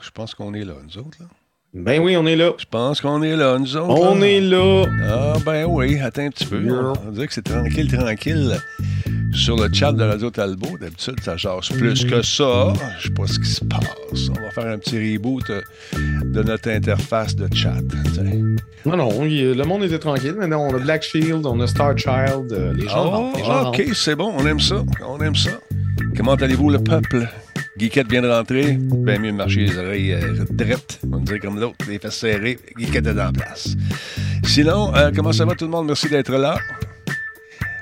je pense qu'on est là, nous autres. Là. Ben oui, on est là. Je pense qu'on est là, nous autres. On là. est là. Ah, ben oui, attends un petit peu. On, on dirait que c'est tranquille, tranquille. Sur le chat de Radio Talbot, d'habitude, ça jase plus que ça. Je sais pas ce qui se passe. On va faire un petit reboot euh, de notre interface de chat. Non, non, il- le monde était tranquille. Maintenant, on a Black Shield, on a Star Child. euh, les gens Oh, rentrent, les gens OK, c'est bon, on aime ça. On aime ça. Comment allez-vous, le peuple? Guiquette vient de rentrer. Bien mieux marcher les oreilles euh, drettes, on dirait comme l'autre, les fesses serrées. Guiquette est en place. Sinon, euh, comment ça va tout le monde? Merci d'être là.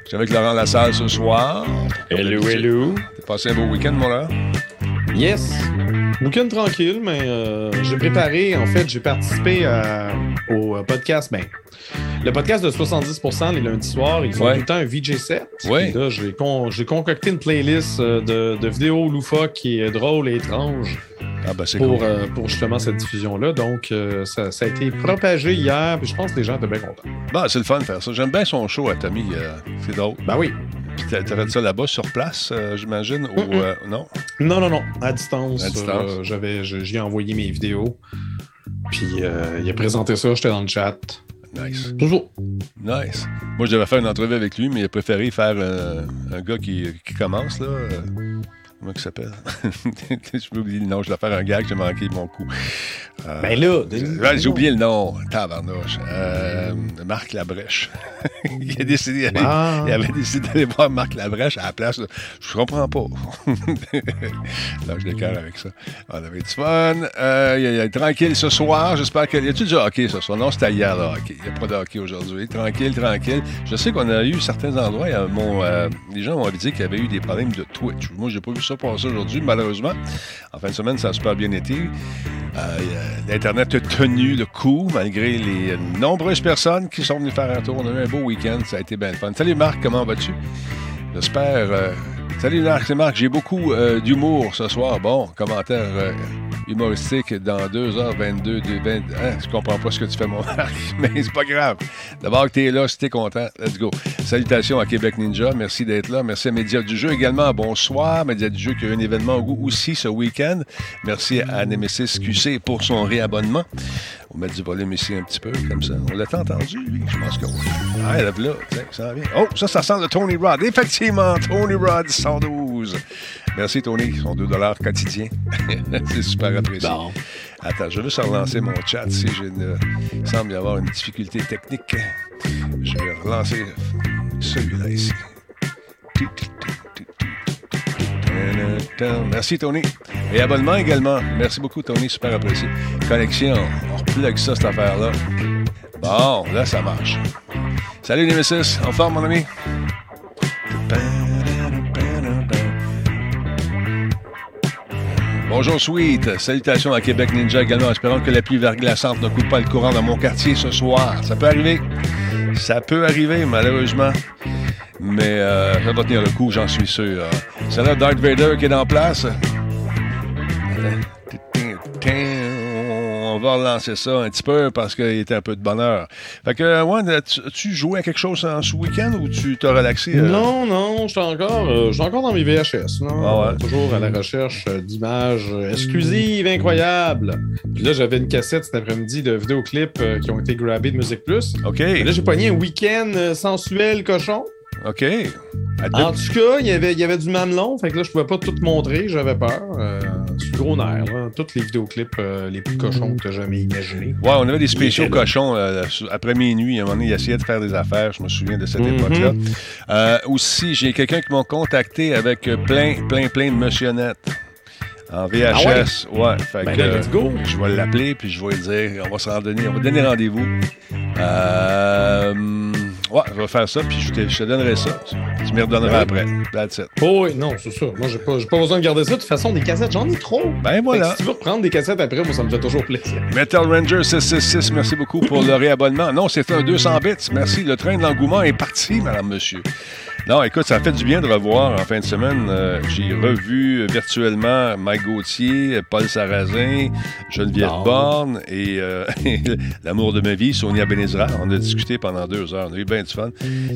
Je suis avec Laurent Lassalle ce soir. Hello, hello. T'as passé un beau week-end, mon Laurent? Yes. Week-end tranquille, mais euh, j'ai préparé, en fait, j'ai participé à- au euh, podcast, ben, le podcast de 70% les lundis soirs, ils font Ouais. tout le temps un VJ set. Ouais. Là, j'ai con- j'ai concocté une playlist euh, de, de vidéos loufoques qui est drôle et étrange Ah, ben c'est pour, cool. euh, pour justement cette diffusion-là. Donc, euh, ça, ça a été propagé hier, puis je pense que les gens étaient bien contents. Bon, c'est le fun de faire ça. J'aime bien son show à Tommy. euh, c'est drôle. Ben oui. Puis t'a- t'as fait ça là-bas, sur place, euh, j'imagine? Ou euh, non? Non, non, non, à distance. À distance. euh, j'avais, j'y ai envoyé mes vidéos. Puis euh, il a présenté ça, j'étais dans le chat. Nice. Toujours. Nice. Moi, je devais faire une entrevue avec lui, mais il a préféré faire un gars qui, qui commence, là. Euh, comment il s'appelle? je peux oublier le nom. Je dois faire un gag, j'ai manqué mon coup. Euh, Ben là, ouais, j'ai oublié le nom. Tabarnouche. Euh, Marc Labrèche. il a décidé... Ah. Il avait décidé d'aller voir Marc Labrèche à la place. là. Je comprends pas. Là, je décale avec ça. On avait du fun. Euh, il y a- tranquille ce soir. J'espère que. Y a-tu du hockey ce soir? Non, c'était hier, le hockey. Il n'y a pas de hockey aujourd'hui. Tranquille, tranquille. Je sais qu'on a eu certains endroits. mon, euh, les gens m'ont dit qu'il y avait eu des problèmes de Twitch. Moi, j'ai pas vu ça passer aujourd'hui, malheureusement. En fin de semaine, ça a super bien été. Euh, L'Internet a tenu le coup malgré les nombreuses personnes qui sont venues faire un tour. On a eu un beau week-end. Ça a été bien fun. Salut Marc, comment vas-tu? J'espère. euh, Salut Marc, c'est Marc. J'ai beaucoup euh, d'humour ce soir. Bon, commentaire humoristique dans 2h22. De 20... Hein, je comprends pas ce que tu fais, mon Marc, mais c'est pas grave. D'abord que tu es là, si t'es content, let's go. Salutations à Québec Ninja. Merci d'être là. Merci à Média du Jeu également. Bonsoir. Média du Jeu qui a eu un événement aussi ce week-end. Merci à Nemesis QC pour son réabonnement. On mettre du volume ici un petit peu, comme ça. On l'a entendu, lui? Je pense que oui. Ah, là. Tiens, ça en vient. Oh, ça, ça sent le Tony Rod. Effectivement, Tony Rod 112. Merci, Tony. Son 2 quotidien. C'est super apprécié. Bon. Attends, je vais juste relancer mon chat si j'ai une... Il semble y avoir une difficulté technique. Je vais relancer celui-là ici. Merci, Tony. Et abonnement également. Merci beaucoup, Tony. Super apprécié. Connexion. On replug ça, cette affaire-là. Bon, là, ça marche. Salut, Nemesis. En forme, mon ami? Bonjour, Sweet. Salutations à Québec Ninja également. Espérons que la pluie verglaçante ne coupe pas le courant dans mon quartier ce soir. Ça peut arriver. Ça peut arriver, malheureusement. Mais euh, ça va tenir le coup, j'en suis sûr. C'est là Darth Vader qui est en place. On va relancer ça un petit peu parce qu'il était un peu de bonheur. Fait que, ouais, tu, tu joué à quelque chose en ce week-end ou tu t'as relaxé? euh? Non, non, je suis encore, euh, encore dans mes VHS. Non? Ah ouais? Toujours à la recherche euh, d'images euh, exclusives, incroyables. Puis là, j'avais une cassette cet après-midi de vidéoclips euh, qui ont été grabés de Musique Plus. OK. Et là, j'ai pogné un week-end euh, sensuel cochon. OK. En tout cas, il y avait, il y avait du mamelon, fait que là, je pouvais pas tout montrer, j'avais peur. Euh, c'est gros nerf, là. Tous les vidéoclips euh, les plus cochons que t'as jamais imaginés. Ouais, on avait des spéciaux cochons euh, après minuit. À un moment donné, il essayait de faire des affaires. Je me souviens de cette Mhm. époque-là. Euh, aussi, j'ai quelqu'un qui m'a contacté avec plein, plein, plein de motionnettes. En VHS, ouais. Fait Ben que, là, let's go. Je vais l'appeler, puis je vais lui dire, on va se rendre on va donner rendez-vous. Euh, ouais, je vais faire ça, puis je te, je te donnerai ça. Tu, m'y redonneras Ouais. après. That's it. Oh oui, non, c'est ça. Moi, j'ai pas, j'ai pas besoin de garder ça. De toute façon, des cassettes, j'en ai trop. Ben voilà. si tu veux reprendre des cassettes après, moi, ça me fait toujours plaisir. Metal Ranger 666, merci beaucoup pour le réabonnement. Non, c'est un 200 bits. Merci. Le train de l'engouement est parti, madame, monsieur. Non, écoute, ça fait du bien de revoir en fin de semaine. Euh, J'ai revu virtuellement Mike Gauthier, Paul Sarrazin, Geneviève. Borne et euh, l'amour de ma vie, Sonia Benezra. On a discuté pendant deux heures. On a eu bien du fun.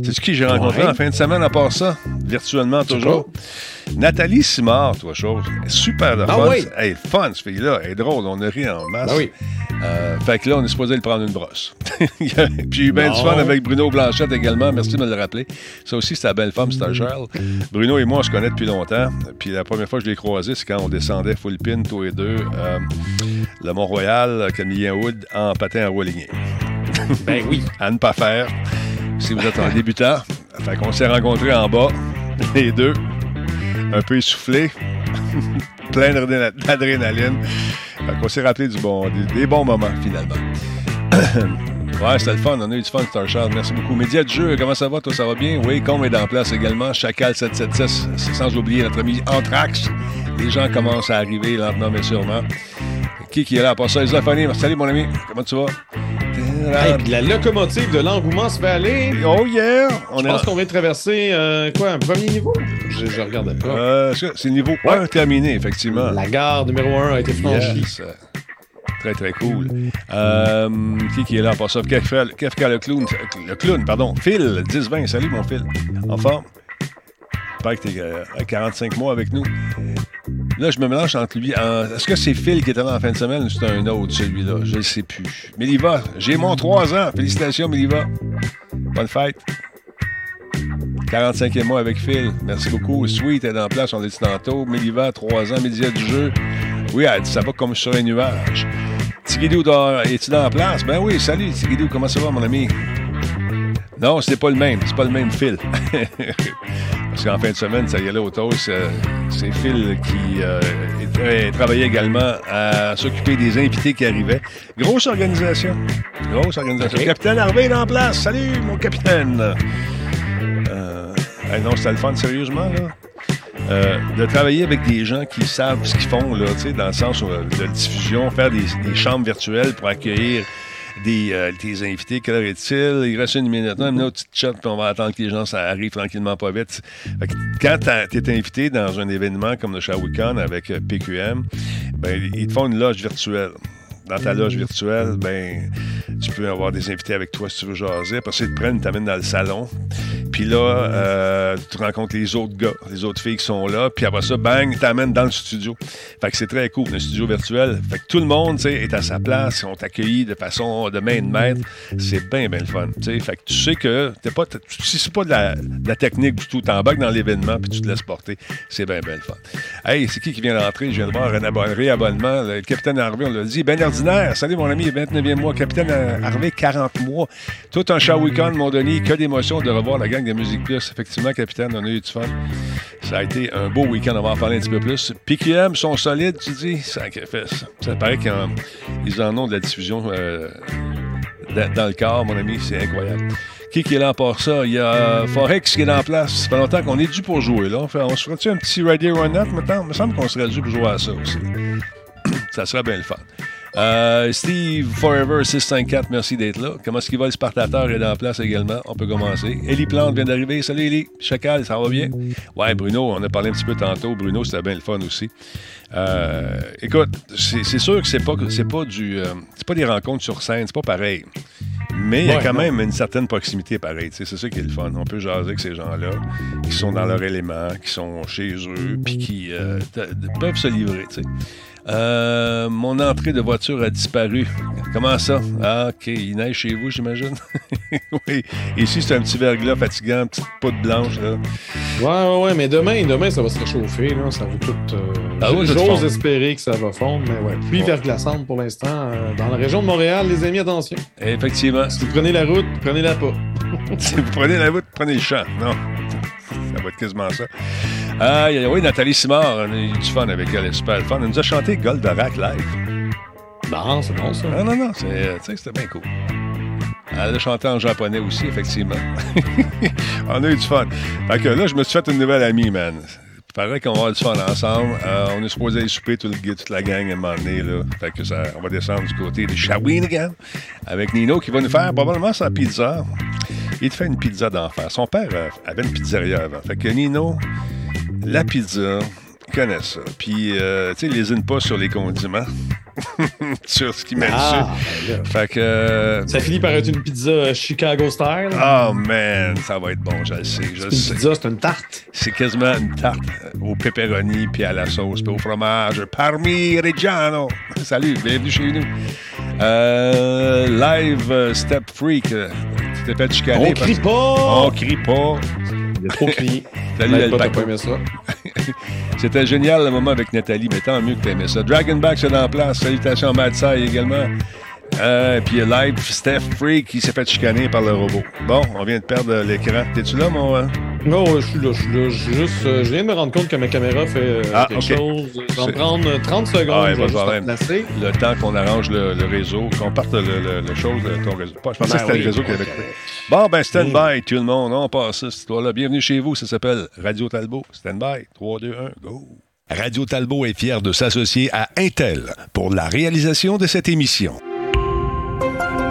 C'est qui j'ai rencontré Ouais. en fin de semaine à part ça? Virtuellement toujours. Nathalie Simard, toi, chose. Super de Ah fun. oui. Elle est fun, cette fille-là. Elle est drôle. On a ri en masse. Ben oui. Euh, fait que là, on est supposé le prendre une brosse. Puis j'ai eu bien du fun avec Bruno Blanchette également. Merci de me le rappeler. Ça aussi, c'est la belle femme, Star Charles. Bruno et moi, on se connaît depuis longtemps. Puis la première fois que je l'ai croisé, c'est quand on descendait full pin, tous les deux, euh, le Mont-Royal, Camillien Wood, en patin à roue alignée. Ben oui. À ne pas faire si vous êtes un débutant. Fait qu'on s'est rencontrés en bas, les deux, un peu essoufflés, plein d'adréna- d'adrénaline. Fait qu'on s'est rappelé du bon, des, des bons moments, finalement. ouais, c'était le fun. On a eu du fun, Star Charles. Merci beaucoup. Média du jeu, comment ça va? Toi, ça va bien? Oui, Com est en place également. Chacal 776, c'est sans oublier notre ami Anthrax. Les gens commencent à arriver lentement, mais sûrement. Qui qui est là à part ça? Isophonie? Salut, mon ami. Comment tu vas? Hey, la locomotive de l'engouement se fait aller. Oh yeah! On Je est pense en- qu'on vient de traverser, euh, quoi, un premier niveau? Je, je regardais pas. Euh, c'est le niveau 1 terminé, effectivement. La gare numéro 1 a été franchie. Yes. Très, très cool. Euh, qui, qui est là pour ça? Kefka, Kefka le clown. Le clown, pardon. Phil, 10-20. Salut, mon Phil. En forme? J'espère que tu es 45 mois avec nous. Là, je me mélange entre lui. Est-ce que c'est Phil qui était là en fin de semaine ou c'est un autre, celui-là? Je ne sais plus. Méliva, j'ai mon 3 ans. Félicitations, Méliva. Bonne fête. 45e mois avec Phil. Merci beaucoup. Sweet est en place, on l'a dit tantôt. Méliva, 3 ans, média du jeu. Oui, ça va comme sur un nuage. Tigidou, es-tu dans la place? Ben oui, salut Tigidou, comment ça va, mon ami? Non, c'est pas le même. C'est pas le même Phil. Parce qu'en fin de semaine, ça y allait au toast. euh, C'est Phil qui euh, travaillait également à s'occuper des invités qui arrivaient. Grosse organisation. Grosse organisation. Ok. Capitaine Harvey est en place. Salut, mon capitaine. Euh, non, c'était le fun, sérieusement, là. Euh, de travailler avec des gens qui savent ce qu'ils font, là, dans le sens euh, de diffusion, faire des, des chambres virtuelles pour accueillir des, euh, tes invités. Quelle heure est-il? Il reste une minute. Non, une petite chat, puis on va attendre que les gens ça arrive tranquillement, pas vite. Fait que quand tu es invité dans un événement comme le Shawicon avec euh, PQM, ben, ils te font une loge virtuelle. Dans ta loge virtuelle, ben, tu peux avoir des invités avec toi si tu veux jaser. Après ils te prennent, ils t'amènent dans le salon. Puis là, euh, tu rencontres les autres gars, les autres filles qui sont là. Puis après ça, bang, ils t'amènent dans le studio. Fait que c'est très cool, un studio virtuel. Fait que tout le monde, est à sa place. Ils sont de façon de main de maître. C'est bien, bien le fun. Fait que tu sais que t'es pas, si c'est pas de la, technique du tout, t'embarques dans l'événement puis tu te laisses porter. C'est bien, bien le fun. Hey, c'est qui qui vient d'entrer? Je viens de voir un abonné, réabonnement. Le capitaine Harvey, on l'a dit. Ben Salut, mon ami, 29e mois. Capitaine euh, Harvey, 40 mois. Tout un show week-end, mon Denis. Que d'émotion de revoir la gang de Musique Plus. Effectivement, capitaine, on a eu du fun. Ça a été un beau week-end. On va en parler un petit peu plus. PQM sont solides, tu dis? Sacrifice. Ça paraît qu'ils en, ont de la diffusion euh, dans, le corps, mon ami. C'est incroyable. Qui, est là pour ça? Il y a Forex qui est en place. Ça fait longtemps qu'on est dû pour jouer. Là. On, se ferait-tu un petit Ready Run Out maintenant? Il me semble qu'on serait dû pour jouer à ça aussi. ça serait bien le fun. Euh, Steve Forever 654, merci d'être là. Comment est-ce qu'il va? Le Spartateur est en place également? On peut commencer. Ellie Plante vient d'arriver. Salut Ellie. Chacal, ça va bien? Ouais, Bruno, on a parlé un petit peu tantôt. Bruno, c'était bien le fun aussi. Euh, écoute, c'est sûr que c'est pas, c'est pas du, euh, c'est pas des rencontres sur scène, c'est pas pareil. Mais il y a quand non. même une certaine proximité pareil. C'est ça qui est le fun. On peut jaser avec ces gens-là qui sont dans leur élément, qui sont chez eux, puis qui euh, peuvent se livrer. Euh, mon entrée de voiture a disparu. Comment ça? Ah, OK. Il neige chez vous, j'imagine? oui. Ici, c'est un petit verglas fatigant, une petite poudre blanche. Là. Ouais, ouais, ouais, mais demain, demain, ça va se réchauffer, là. Ça va tout. euh, Ah oui, J'ose espérer que ça va fondre, mais ouais. Ouais. verglaçante pour l'instant. euh, dans la région de Montréal, les amis, attention. Effectivement. Si vous prenez la route, prenez-la pas. Si vous prenez la route, prenez le champ. Non. Ça va être quasiment ça. Ah, oui, Nathalie Simard, on a eu du fun avec elle. Super le fun. Elle nous a chanté Goldorak live. Bon, c'est bon, ça. Non, non, non, c'est, tu sais, c'était bien cool. Elle a chanté en japonais aussi, effectivement. on a eu du fun. Fait que là, je me suis fait une nouvelle amie, man. Il paraît qu'on va avoir du fun ensemble. Euh, on est supposé aller souper tout le- toute la gang à un moment donné. Là. Fait que ça, on va descendre du côté de Shawinigan avec Nino qui va nous faire probablement sa pizza. Il te fait une pizza d'enfer. Son père euh, avait une pizzeria avant. Fait que Nino, la pizza, il connaît ça. Puis, euh, tu sais, il lésine pas sur les condiments. sur ce qu'il met Ah, dessus. là. Fait que. euh, Ça finit par être une pizza euh, Chicago style. Oh man, ça va être bon, je le sais, je le une sais. pizza, c'est une tarte. C'est quasiment une tarte euh, au pepperoni puis à la sauce puis au fromage. Parmi Reggiano. Salut, bienvenue chez nous. Euh, live Step Freak. Tu t'es fait chicaner. On crie pas! On crie pas. Il a trop crié. Salut, ça. C'était génial le moment avec Nathalie, mais tant mieux que t'aimais ça. Dragonback, c'est en place. Salutations à Madsai également. Euh, puis euh, live, Steph Freak qui s'est fait chicaner par le robot. Bon, on vient de perdre l'écran. T'es-tu là, mon. euh? Non, ouais, je suis là, je suis là. Juste, euh, je viens de me rendre compte que ma caméra fait euh, Ah, quelque ok. chose. Je vais en C'est- prendre euh, 30 secondes. Ah, ouais, je vais juste le temps qu'on arrange le, le réseau, qu'on parte le, le, le chose de ton réseau. Pas, je pensais Ben que c'était oui, le réseau qui avait coupé. Bon, ben, stand by, tout le monde. On passe cette histoire-là. Bienvenue chez vous. Ça s'appelle Radio Talbot. Stand by. 3, 2, 1, go. Radio Talbot est fier de s'associer à Intel pour la réalisation de cette émission.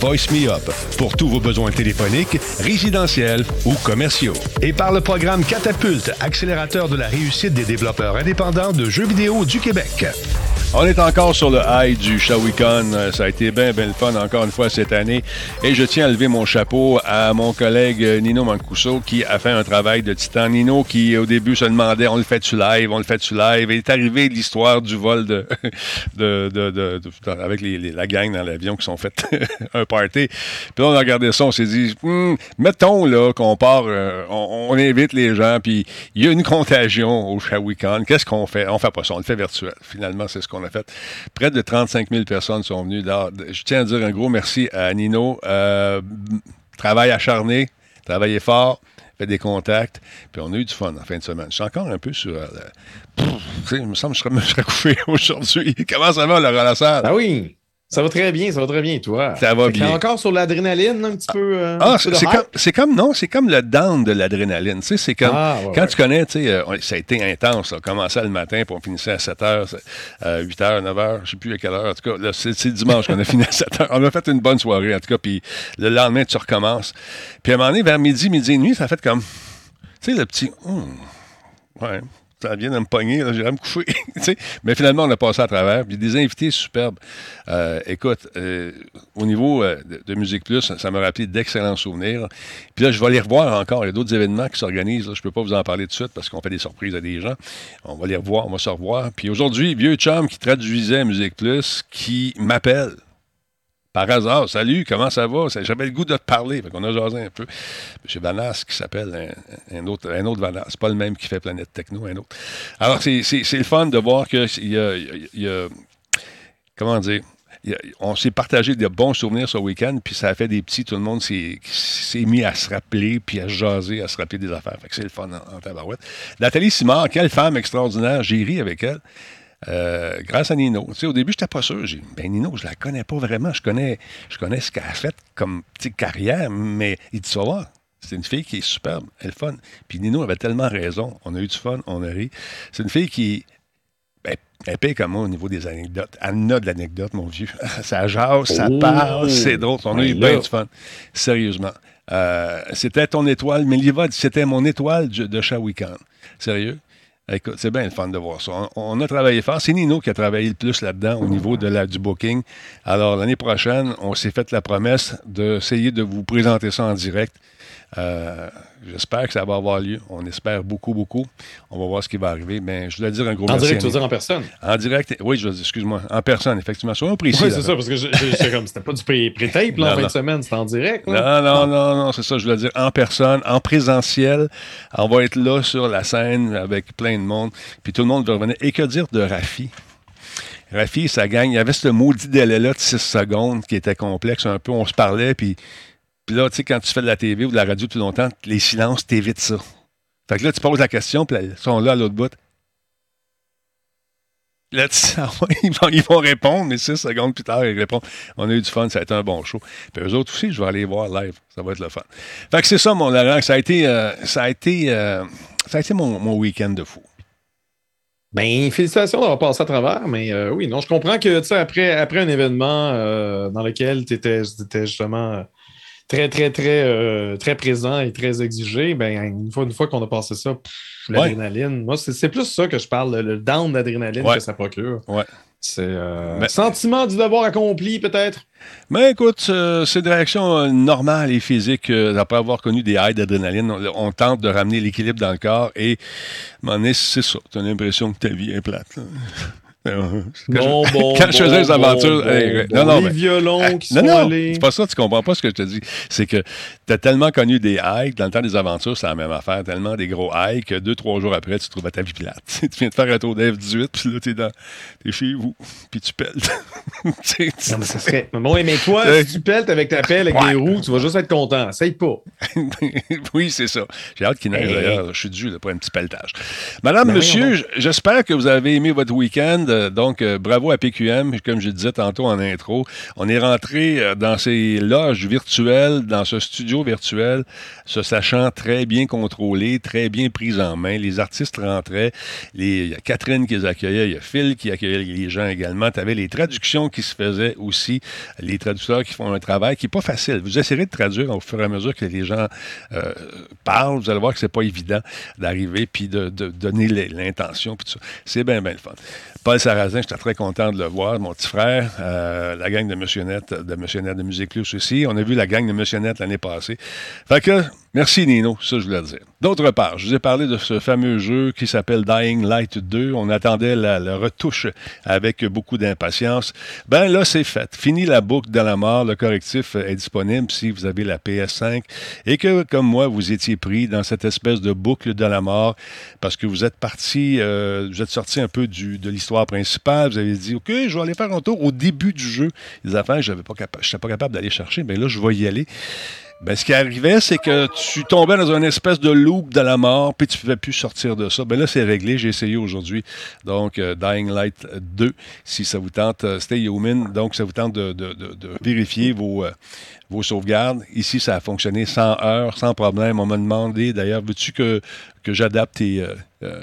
Voice Me Up pour tous vos besoins téléphoniques, résidentiels ou commerciaux. Et par le programme Catapulte, accélérateur de la réussite des développeurs indépendants de jeux vidéo du Québec. On est encore sur le high du Shawicon. Euh, Ça a été bien, bien le fun encore une fois cette année. Et je tiens à lever mon chapeau à mon collègue euh, Nino Mancuso qui a fait un travail de titan. Nino qui, au début, se demandait on le fait-tu live, on le fait-tu live? Et est arrivé l'histoire du vol de, de, de- de- avec la gang dans l'avion qui sont fait un party. Puis là, on a regardé ça, on s'est dit Hmm, mettons là qu'on part, euh, on, on invite les gens, puis il y a une contagion au Shawicon. Qu'est-ce qu'on fait? On fait pas ça, on le fait virtuel. Finalement, c'est ce qu'on a fait. Près de 35 000 personnes sont venues. Je tiens à dire un gros merci à Nino. Euh, travail acharné, travaillé fort, fait des contacts, puis on a eu du fun en fin de semaine. Je suis encore un peu sur... euh, il me semble que je serais, je serais couché aujourd'hui. Comment ça va, le relasseur? Ah oui! Ça va très bien, ça va très bien, toi. Ça va bien. Encore sur l'adrénaline, un petit peu. euh, Ah, c'est comme, c'est comme, non, c'est comme le down de l'adrénaline. Tu sais, c'est comme, Ah, ouais, quand ouais. tu connais, tu sais, euh, ça a été intense. On commençait le matin, puis on finissait à 7 h, euh, 8 h, 9 h, je sais plus à quelle heure. En tout cas, c'est, dimanche qu'on a fini à 7 h. On a fait une bonne soirée, en tout cas, puis le lendemain, tu recommences. Puis à un moment donné, vers midi, midi et demi, ça a fait comme, tu sais, le petit, Hum, ouais. Ça vient de me pogner, j'irai me coucher. Mais finalement, on a passé à travers. Puis des invités superbes. Euh, écoute, euh, au niveau euh, de, Musique Plus, ça, m'a rappelé d'excellents souvenirs. Puis là, je vais les revoir encore. Il y a d'autres événements qui s'organisent. Je ne peux pas vous en parler tout de suite parce qu'on fait des surprises à des gens. On va les revoir, on va se revoir. Puis aujourd'hui, vieux chum qui traduisait Musique Plus, qui m'appelle. Par hasard, salut, comment ça va? J'avais le goût de te parler. Fait qu'on a jasé un peu. M. Vanas qui s'appelle un, autre, un autre Vanas. Pas le même qui fait Planète Techno, un autre. Alors, c'est le fun de voir qu'il y a, y a- Comment dire? on s'est partagé de bons souvenirs ce week-end, puis ça a fait des petits. Tout le monde s'est mis à se rappeler, puis à se jaser, à se rappeler des affaires. Fait que c'est le fun en, en tabarouette. Nathalie Simard, quelle femme extraordinaire. J'ai ri avec elle. Euh, grâce à Nino. Tu sais, au début, je n'étais pas sûr. J'ai dit, ben Nino, je la connais pas vraiment. Je connais, je connais ce qu'elle a fait comme petite carrière, mais il dit, vas voir, c'est une fille qui est superbe, elle est fun. Puis Nino avait tellement raison. On a eu du fun, on a ri. C'est une fille qui, ben, elle paye comme moi au niveau des anecdotes. Elle a de l'anecdote, mon vieux. ça jase, ça Oh! parle, c'est drôle. On a eu Ben bien du fun. Sérieusement. Euh, c'était ton étoile, mais Liva c'était mon étoile de Shawicon. Sérieux? Écoute, c'est bien le fun de voir ça. On, a travaillé fort. C'est Nino qui a travaillé le plus là-dedans au niveau de la, du booking. Alors, l'année prochaine, on s'est fait la promesse d'essayer de vous présenter ça en direct. Euh, J'espère que ça va avoir lieu. On espère beaucoup, beaucoup. On va voir ce qui va arriver. Mais je voulais dire un gros En merci. direct, tu veux dire en personne? En direct, oui, je veux dire, excuse-moi. En personne, effectivement. Soyons précis. Oui, c'est ça, parce que comme, c'était pas du pré- pré-tape, là, en fin de semaine, c'était en direct. là. Non, non, non, non, c'est ça, je voulais dire en personne, en présentiel. On va être là sur la scène avec plein de monde, puis tout le monde va revenir. Et que dire de Rafi? Rafi, ça gagne. Il y avait ce maudit délai-là de 6 secondes qui était complexe un peu. On se parlait, puis, puis là, tu sais, quand tu fais de la TV ou de la radio depuis longtemps, les silences, t'évites ça. Fait que là, tu poses la question, puis ils sont là à l'autre bout. Là, ils, vont, ils vont répondre, mais six secondes plus tard, ils répondent. On a eu du fun, ça a été un bon show. Puis eux autres aussi, je vais aller voir live. Ça va être le fun. Fait que c'est ça, mon Laurent. Ça a été, euh, ça a été, euh, ça a été mon, mon week-end de fou. Ben, félicitations d'avoir passé à travers, mais euh, oui, non, je comprends que, tu sais, après, après un événement dans lequel tu étais, étais, justement très, très, très, très présent et très exigé, ben, une fois, une fois qu'on a passé ça, l'adrénaline. Moi, c'est plus ça que je parle, le, down d'adrénaline que ça procure. Ouais. C'est euh, sentiment du devoir accompli, peut-être? Mais écoute, euh, c'est une réaction euh, normale et physique après avoir connu des highs d'adrénaline. On, tente de ramener l'équilibre dans le corps et, c'est ça. Tu as l'impression que ta vie est plate. Bon, bon, quand je faisais des aventures. non, non, les violons qui non, sont non, allés. C'est pas ça, tu comprends pas ce que je te dis. C'est que tu as tellement connu des hikes, dans le temps des aventures, c'est la même affaire, tellement des gros hikes, que deux, trois jours après, tu te trouves à ta vie plate. tu viens de faire un tour d'F18, puis là, t'es dans. T'es chez vous, puis tu pelles. non, mais ça serait. Bon, mais toi, si tu pelles avec ta pelle, avec des roues, tu vas juste être content. Essaye pas. oui, c'est ça. J'ai hâte qu'il neige d'ailleurs. Je suis dû pour un petit pelletage. Madame, ben monsieur, j'espère que vous avez aimé votre week-end. Euh, donc, euh, bravo à PQM. Comme je disais tantôt en intro, on est rentré euh, dans ces loges virtuelles, dans ce studio virtuel, se sachant très bien contrôlé, très bien pris en main. Les artistes rentraient. il y a Catherine qui les accueillait, il y a Phil qui accueillait les gens également. Tu avais les traductions qui se faisaient aussi, les traducteurs qui font un travail qui n'est pas facile. Vous essayerez de traduire au fur et à mesure que les gens parlent. Vous allez voir que c'est pas évident d'arriver puis de, donner l'intention. C'est bien, bien le fun. Paul Sarrazin, j'étais très content de le voir, mon petit frère. Euh, la gang de Monsieur Net, de Net de Musique Plus aussi. On a vu la gang de Net l'année passée. Fait que Merci Nino, ça je voulais dire. D'autre part, je vous ai parlé de ce fameux jeu qui s'appelle Dying Light 2. On attendait la, retouche avec beaucoup d'impatience. Ben là, c'est fait. Fini la boucle de la mort. Le correctif est disponible si vous avez la PS5 et que, comme moi, vous étiez pris dans cette espèce de boucle de la mort parce que vous êtes parti, euh, vous êtes sorti un peu de l'histoire principale. Vous avez dit, OK, je vais aller faire un tour au début du jeu. Les affaires, je n'étais pas, pas capable d'aller chercher, mais là, je vais y aller. Ben, ce qui arrivait, c'est que tu tombais dans une espèce de loop de la mort, puis tu ne pouvais plus sortir de ça. Ben là, c'est réglé. J'ai essayé aujourd'hui. Donc, euh, Dying Light 2, si ça vous tente. Euh, Stay Human, donc ça vous tente de, vérifier vos, euh, vos sauvegardes. Ici, ça a fonctionné sans heure, sans problème. On m'a demandé, d'ailleurs, veux-tu que, que j'adapte tes,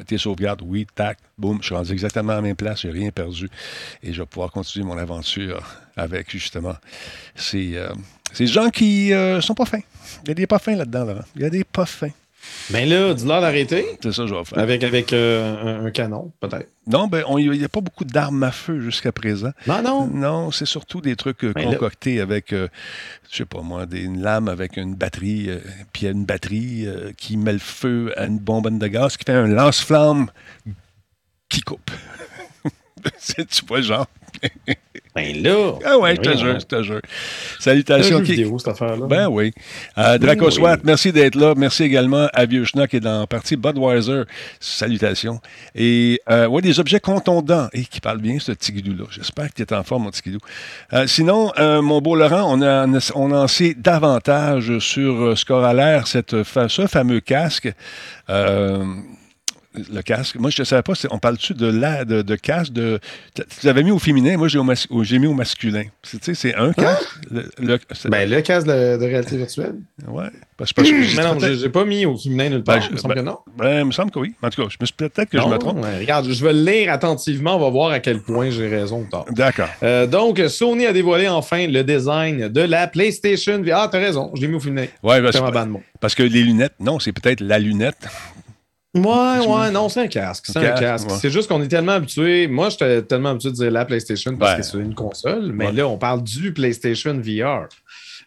tes, sauvegardes? Oui, tac, boum. Je suis rendu exactement à la même place. Je n'ai rien perdu. Et je vais pouvoir continuer mon aventure avec, justement, ces des gens qui euh, sont pas fins. Il y a des pas fins là-dedans, Laurent. Il y a des pas fins. Mais là, dis-leur d'arrêter. C'est ça, je vais faire. Avec, avec euh, un, canon, peut-être. Non, ben, il n'y a pas beaucoup d'armes à feu jusqu'à présent. Non, non. Non, c'est surtout des trucs euh, concoctés avec, je sais pas moi, des, une lame avec une batterie, puis une batterie qui met le feu à une bombe de gaz, qui fait un lance-flamme qui coupe. tu vois, genre. Ben là. Ah ouais, je te jure, je te jure. Salutations. Vidéo, cette affaire-là? Ben oui. Euh, Draco Swat, merci d'être là. Merci également à Vieux Schnock qui est dans la partie Budweiser. Salutations. Et euh, ouais, des objets contondants. Et qui parle bien, ce petit guidou-là. J'espère que tu es en forme, mon petit guidou. Euh, sinon, euh, mon beau Laurent, on, a, on en sait davantage sur ce qu'aura l'air cette, ce fameux casque. Euh, le casque. Moi, je ne savais pas, on parle-tu de, la, de, casque de. Tu l'avais mis au féminin, moi, j'ai, mis au masculin. C'est, c'est un casque. Le, ben, le casque de, réalité virtuelle. Oui. Parce, parce que mais non, j'ai, pas mis au féminin nulle part. Ben, il me semble ben, que non. Ben, il me semble que oui. En tout cas, je me suis, peut-être que je me trompe. regarde, je vais le lire attentivement. On va voir à quel point j'ai raison. D'accord. Euh, donc, Sony a dévoilé enfin le design de la PlayStation VR. Ah, t'as raison, je l'ai mis au féminin. Oui, parce, parce que les lunettes, non, c'est peut-être la lunette. Ouais, ouais, non, c'est un casque. C'est un casque. C'est juste qu'on est tellement habitué. Moi, j'étais tellement habitué de dire la PlayStation parce que c'est une console, mais là, on parle du PlayStation VR.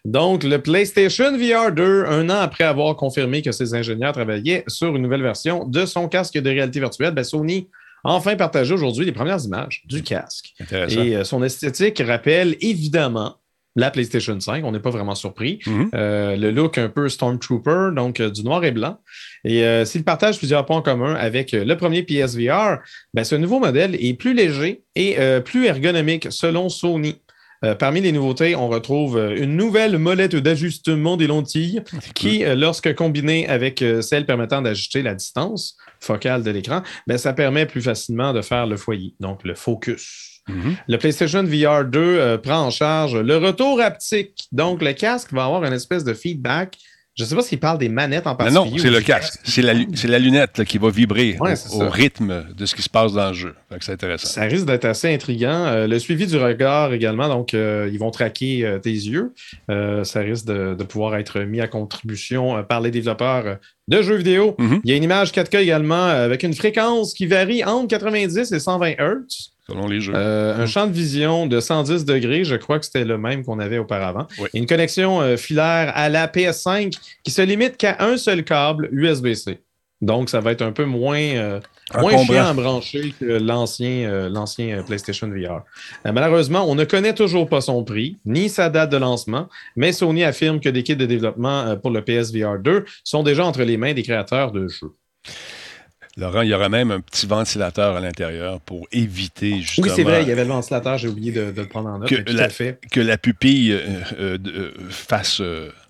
Donc, le PlayStation VR 2, un an après avoir confirmé que ses ingénieurs travaillaient sur une nouvelle version de son casque de réalité virtuelle, ben Sony a enfin partagé aujourd'hui les premières images du casque. Et euh, son esthétique rappelle évidemment la PlayStation 5. On n'est pas vraiment surpris. Mhm. Euh, le look un peu Stormtrooper, donc euh, du noir et blanc. Et euh, s'il partage plusieurs points en commun avec le premier PSVR, ben, ce nouveau modèle est plus léger et plus ergonomique selon Sony. parmi les nouveautés, on retrouve une nouvelle molette d'ajustement des lentilles qui, lorsque combinée avec celle permettant d'ajuster la distance, focale de l'écran, ben, ça permet plus facilement de faire le foyer, donc le focus. Mhm. Le PlayStation VR 2 euh, prend en charge le retour haptique. Donc, le casque va avoir une espèce de feedback je ne sais pas s'il parle des manettes en particulier. Non, c'est le casque. C'est la, lunette qui va vibrer au, rythme de ce qui se passe dans le jeu. C'est intéressant. Ça risque d'être assez intriguant. Euh, le suivi du regard également, donc euh, ils vont traquer euh, tes yeux. ça risque de, pouvoir être mis à contribution par les développeurs de jeux vidéo. Mm-hmm. Il y a une image 4K également avec une fréquence qui varie entre 90 et 120 Hz les jeux. Euh, un champ de vision de 110 degrés, je crois que c'était le même qu'on avait auparavant. une connexion euh, filaire à la PS5 qui se limite qu'à un seul câble USB-C. Donc, ça va être un peu moins, euh, moins chiant à brancher que l'ancien, l'ancien PlayStation VR. malheureusement, on ne connaît toujours pas son prix, ni sa date de lancement, mais Sony affirme que des kits de développement pour le PSVR 2 sont déjà entre les mains des créateurs de jeux. Laurent, il y aura même un petit ventilateur à l'intérieur pour éviter justement. Oui, c'est vrai, il y avait le ventilateur, j'ai oublié de, le prendre en note. Que, la, fait. que la pupille euh, euh, euh, fasse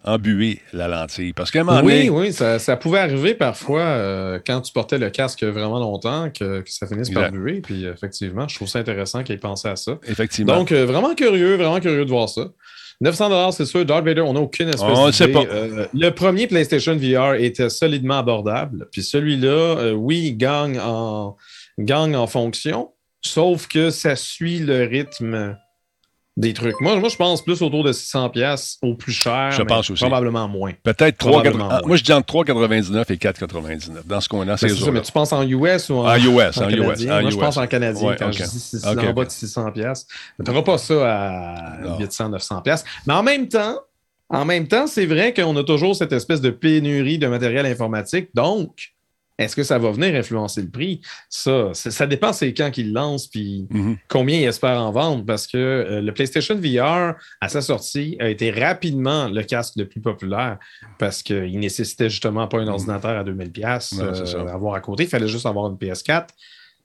embuer la lentille. Parce qu'à un moment Oui, oui, ça, pouvait arriver parfois quand tu portais le casque vraiment longtemps que, ça finisse par buer. Puis effectivement, je trouve ça intéressant qu'il ait pensé à ça. Effectivement. Donc, vraiment curieux, vraiment curieux de voir ça. 900 c'est sûr. Darth Vader, on n'a aucune espèce on sait pas. Euh, le premier PlayStation VR était solidement abordable. Puis celui-là, euh, oui, il gagne en, gagne en fonction, sauf que ça suit le rythme des trucs. Moi, moi, je pense plus autour de 600 pièces au plus cher. Je pense aussi. Probablement moins. Peut-être 3,99. Moi, je dis entre 3,99 et 4,99 dans ce coin-là. C'est ça, mais tu penses en US ou en, en US? En, US. Moi, je pense en canadien quand je dis en bas de 600 pièces. Tu n'auras pas ça à 800, 900 pièces. Mais en même temps, en même temps, c'est vrai qu'on a toujours cette espèce de pénurie de matériel informatique. Donc, est-ce que ça va venir influencer le prix? Ça, ça dépend c'est quand qu'il lance puis mhm. combien il espère en vendre parce que euh, le PlayStation VR, à sa sortie, a été rapidement le casque le plus populaire parce qu'il nécessitait justement pas un mhm. ordinateur à 2000$ euh, à avoir à côté. Il fallait juste avoir une PS4.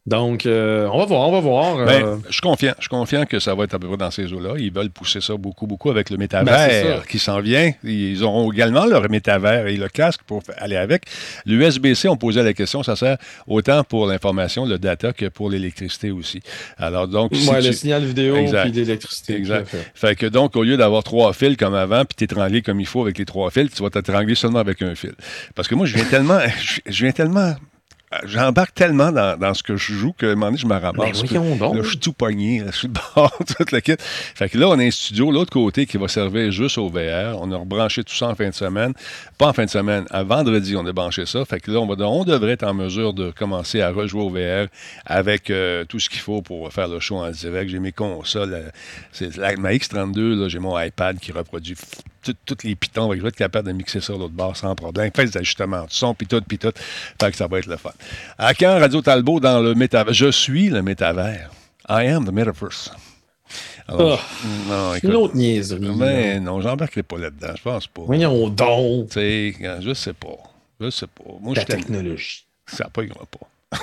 Donc, euh, on va voir, on va voir. Ben, euh. je suis confiant. Je suis confiant que ça va être à peu près dans ces eaux-là. Ils veulent pousser ça beaucoup, beaucoup avec le métavers ben, qui s'en vient. Ils auront également leur métavers et le casque pour aller avec. L'USB-C, on posait la question, ça sert autant pour l'information, le data, que pour l'électricité aussi. Alors, donc. le signal vidéo et l'électricité. Exact. Fait. que donc, au lieu d'avoir trois fils comme avant, puis t'étrangler comme il faut avec les trois fils, tu vas t'étrangler seulement avec un fil. Parce que moi, je viens tellement. je viens tellement j'embarque tellement dans, ce que je joue que un moment donné, je me ramasse. Ben, là, je suis tout pogné, je suis de bord, toute la kit. Fait que là, on a un studio, l'autre côté, qui va servir juste au VR. On a rebranché tout ça en fin de semaine. Pas en fin de semaine, à vendredi, on a branché ça. Fait que là, on, va, on devrait être en mesure de commencer à rejouer au VR avec euh, tout ce qu'il faut pour faire le show en direct. J'ai mes consoles. Euh, c'est ma X32, j'ai mon iPad qui reproduit tous les pitons. Je vais être capable de mixer ça l'autre bord sans problème. Fait des ajustements de son, puis tout, puis tout. Fait que ça va être le fun. À quand Radio Talbot dans le métavers? Je suis le métavers. I am the metaverse. Alors, oh, non, écoute, une autre niaiserie. Mais non, j'embarquerai pas là-dedans. Je pense pas. Voyons donc. Tu sais, je sais pas. Je sais pas. Moi, La technologie. Ça pognera pas.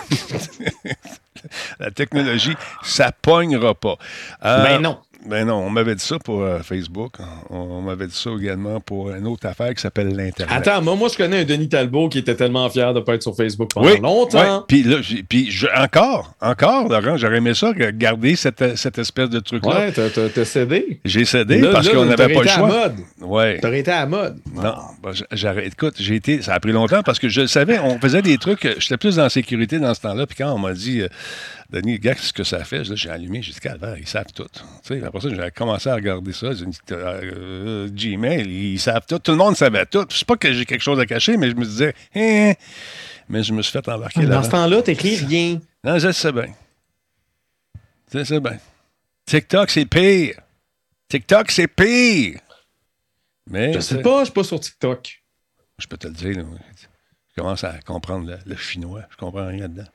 La technologie, ça pognera pas. Euh, Mais non. Ben non, on m'avait dit ça pour euh, Facebook. On, m'avait dit ça également pour une autre affaire qui s'appelle l'Internet. Attends, moi, moi, je connais un Denis Talbot qui était tellement fier de ne pas être sur Facebook pendant longtemps. Oui. Puis, encore, encore, Laurent, j'aurais aimé ça, garder cette, cette espèce de truc-là. Ouais, t'as cédé. J'ai cédé parce qu'on n'avait pas le choix. À mode. Ouais. T'aurais été à mode. Non, ben, écoute, j'ai été, ça a pris longtemps parce que je savais, on faisait des trucs, j'étais plus dans la sécurité dans ce temps-là. Puis quand on m'a dit, euh, Denis, gars, ce que ça fait, j'ai allumé, j'ai dit, calvaire, ils savent tout. sais, après ça, j'ai commencé à regarder ça. J'ai dit, euh, Gmail, ils savent tout. Tout le monde savait tout. C'est pas que j'ai quelque chose à cacher, mais je me disais, hein, mais je me suis fait embarquer là. Dans ce temps-là, t'écris rien. Non, je sais bien. Je sais bien. TikTok, c'est pire. TikTok, c'est pire. Mais, je sais pas, je suis pas sur TikTok. Je peux te le dire. Je commence à comprendre le, le chinois. Je comprends rien là-dedans.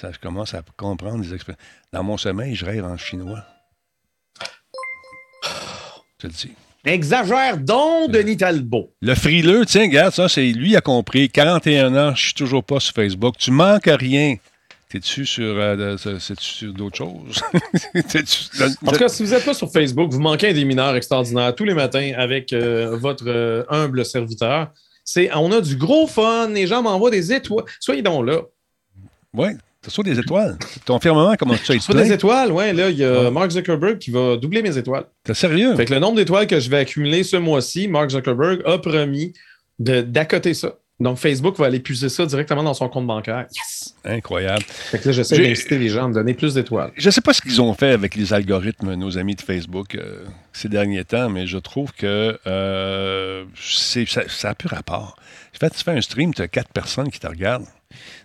Ça, je commence à comprendre des expressions. Dans mon sommeil, je rêve en chinois. Je te le dis. Exagère donc, Denis Talbot. Le frileux, tiens, regarde, ça, c'est lui a compris. 41 ans, je suis toujours pas sur Facebook. Tu manques à rien. T'es-tu sur, euh, sur d'autres choses? en tout cas, si vous n'êtes pas sur Facebook, vous manquez un des mineurs extraordinaires tous les matins avec euh, votre euh, humble serviteur. C'est, on a du gros fun, les gens m'envoient des étoiles. Soyez donc là. Oui, reçois des étoiles. Ton firmament commence à être plein. des étoiles, oui. Là, il y a Mark Zuckerberg qui va doubler mes étoiles. T'es sérieux? Fait que le nombre d'étoiles que je vais accumuler ce mois-ci, Mark Zuckerberg a promis d'accoter ça. Donc, Facebook va aller puiser ça directement dans son compte bancaire. Yes! Incroyable. Fait que là, j'essaie d'inciter les gens à me donner plus d'étoiles. Je ne sais pas ce qu'ils ont fait avec les algorithmes, nos amis de Facebook, euh, ces derniers temps, mais je trouve que euh, ça, ça a plus rapport. En fait, tu fais un stream, tu as quatre personnes qui te regardent.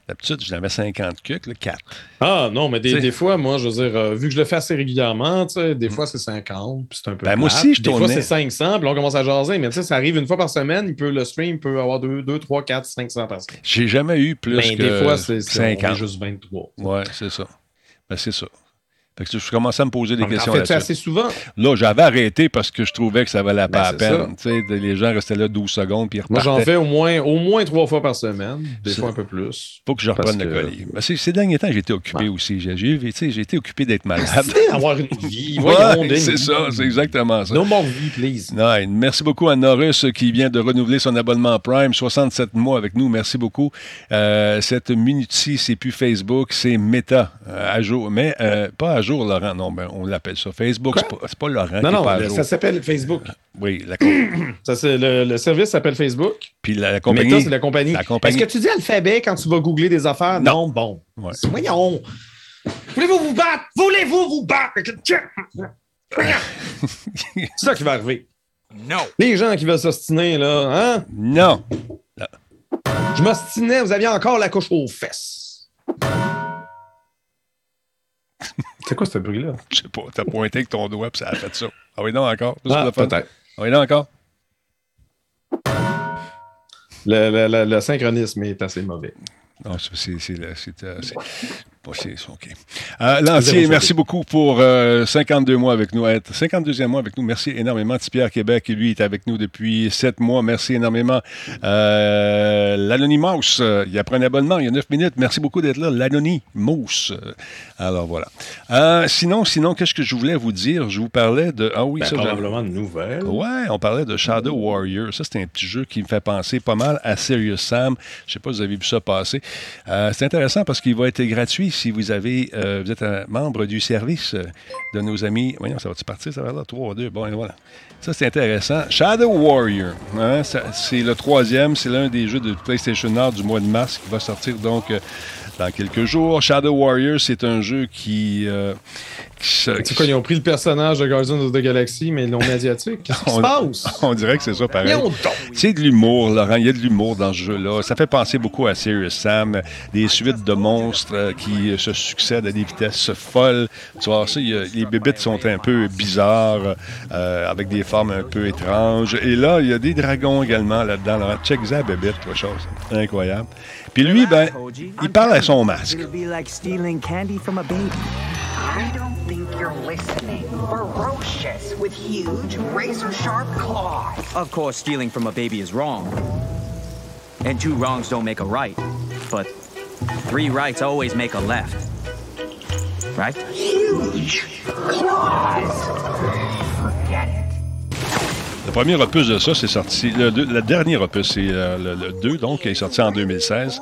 D'habitude, j'en avais 50 cucs, le 4. Ah non, mais des, fois, moi, je veux dire, euh, vu que je le fais assez régulièrement, des mm. fois c'est 50, puis c'est un peu. Ben, moi aussi, je Des fois c'est 500, puis on commence à jaser, mais tu sais, ça arrive une fois par semaine, il peut, le stream peut avoir 2, 2 3, 4, 500 personnes. J'ai jamais eu plus ben, que des fois, c'est 50. juste 23. Ouais, c'est ça. Ben, c'est ça. Fait que je commençais à me poser des questions. En fait, assez souvent? Là, j'avais arrêté parce que je trouvais que ça valait pas ben, la peine. Les gens restaient là 12 secondes puis Moi, j'en fais au moins, au moins trois fois par semaine, des fois un peu plus. Faut que je reprenne le colis. Ben, ces derniers temps, été occupé aussi. J'ai été occupé d'être malade. avoir une vie. c'est ça, c'est exactement ça. No more vie, please. Merci beaucoup à Norris qui vient de renouveler son abonnement Prime, 67 mois avec nous. Merci beaucoup. Euh, cette minute-ci, c'est plus Facebook, c'est Meta euh, à jour. Mais euh, pas à jour, Laurent. Non, ben, on l'appelle ça. Facebook, c'est pas, pas, Laurent. Non, non, ça s'appelle Facebook. Oui, la ça, le, le, service s'appelle Facebook. Puis la, compagnie. c'est la compagnie. Est-ce que tu dis alphabet quand tu vas googler des affaires? Non, bon. Voyons. Voulez-vous vous battre? Voulez-vous vous battre? c'est ça qui va arriver. Non. Les gens qui veulent s'ostiner, là, hein? Non. Je m'ostinais, vous aviez encore la couche aux fesses. C'est quoi ce bruit-là? Je sais pas. T'as pointé avec ton doigt et ça a fait ça. Ah oui, non, encore. Ah, peut-être. Ah oui, non, encore. Le, le, le, synchronisme est assez mauvais. Non, c'est OK. Euh, Lancier, merci beaucoup pour 52 euh, mois avec nous. 52e mois avec nous. Merci énormément. Pierre Québec, lui, est avec nous depuis 7 mois. Merci énormément. Euh, L'Anonymous, euh, il a pris un abonnement il y a 9 minutes. Merci beaucoup d'être là. L'Anonymous. Alors, voilà. sinon, sinon qu'est-ce que je voulais vous dire? Je vous parlais de... Ah oui, ben, ça... Probablement de nouvelles. Ouais, on parlait de Shadow Warrior. Ça, c'est un petit jeu qui me fait penser pas mal à Serious Sam. Je sais pas si vous avez vu ça passer. c'est intéressant parce qu'il va être gratuit si vous avez, euh, vous êtes un membre du service euh, de nos amis. Voyons, ça va-tu partir? Ça va là, 3, 2. Bon, et voilà. Ça, c'est intéressant. Shadow Warrior, hein, c'est le troisième. C'est l'un des jeux de PlayStation Nord du mois de mars qui va sortir donc euh, dans quelques jours. Shadow Warrior, c'est un jeu qui. Tu quoi, ils ont pris le personnage de Guardians of the Galaxy, mais ils l'ont asiatique. Qu'est-ce qui se passe? On dirait que c'est ça, pareil. C'est de l'humour, Laurent. Il y a de l'humour dans ce jeu-là. Ça fait penser beaucoup à Serious Sam. Des suites de monstres euh, qui se succèdent à des vitesses folles. Tu vois, ça, les bébites sont un peu bizarres, euh, avec des formes un peu étranges. Et là, il y a des dragons également là-dedans. Check ça, bébite, quelque chose. Incroyable. Puis lui, ben, il parle à son masque. I don't think you're listening. Ferocious with huge razor sharp claws. Of course, stealing from a baby is wrong. And two wrongs don't make a right. But three rights always make a left. Right? Huge claws. Le premier opus de ça, c'est sorti. Le, le, dernier opus, c'est euh, le, 2, donc, qui est sorti en 2016.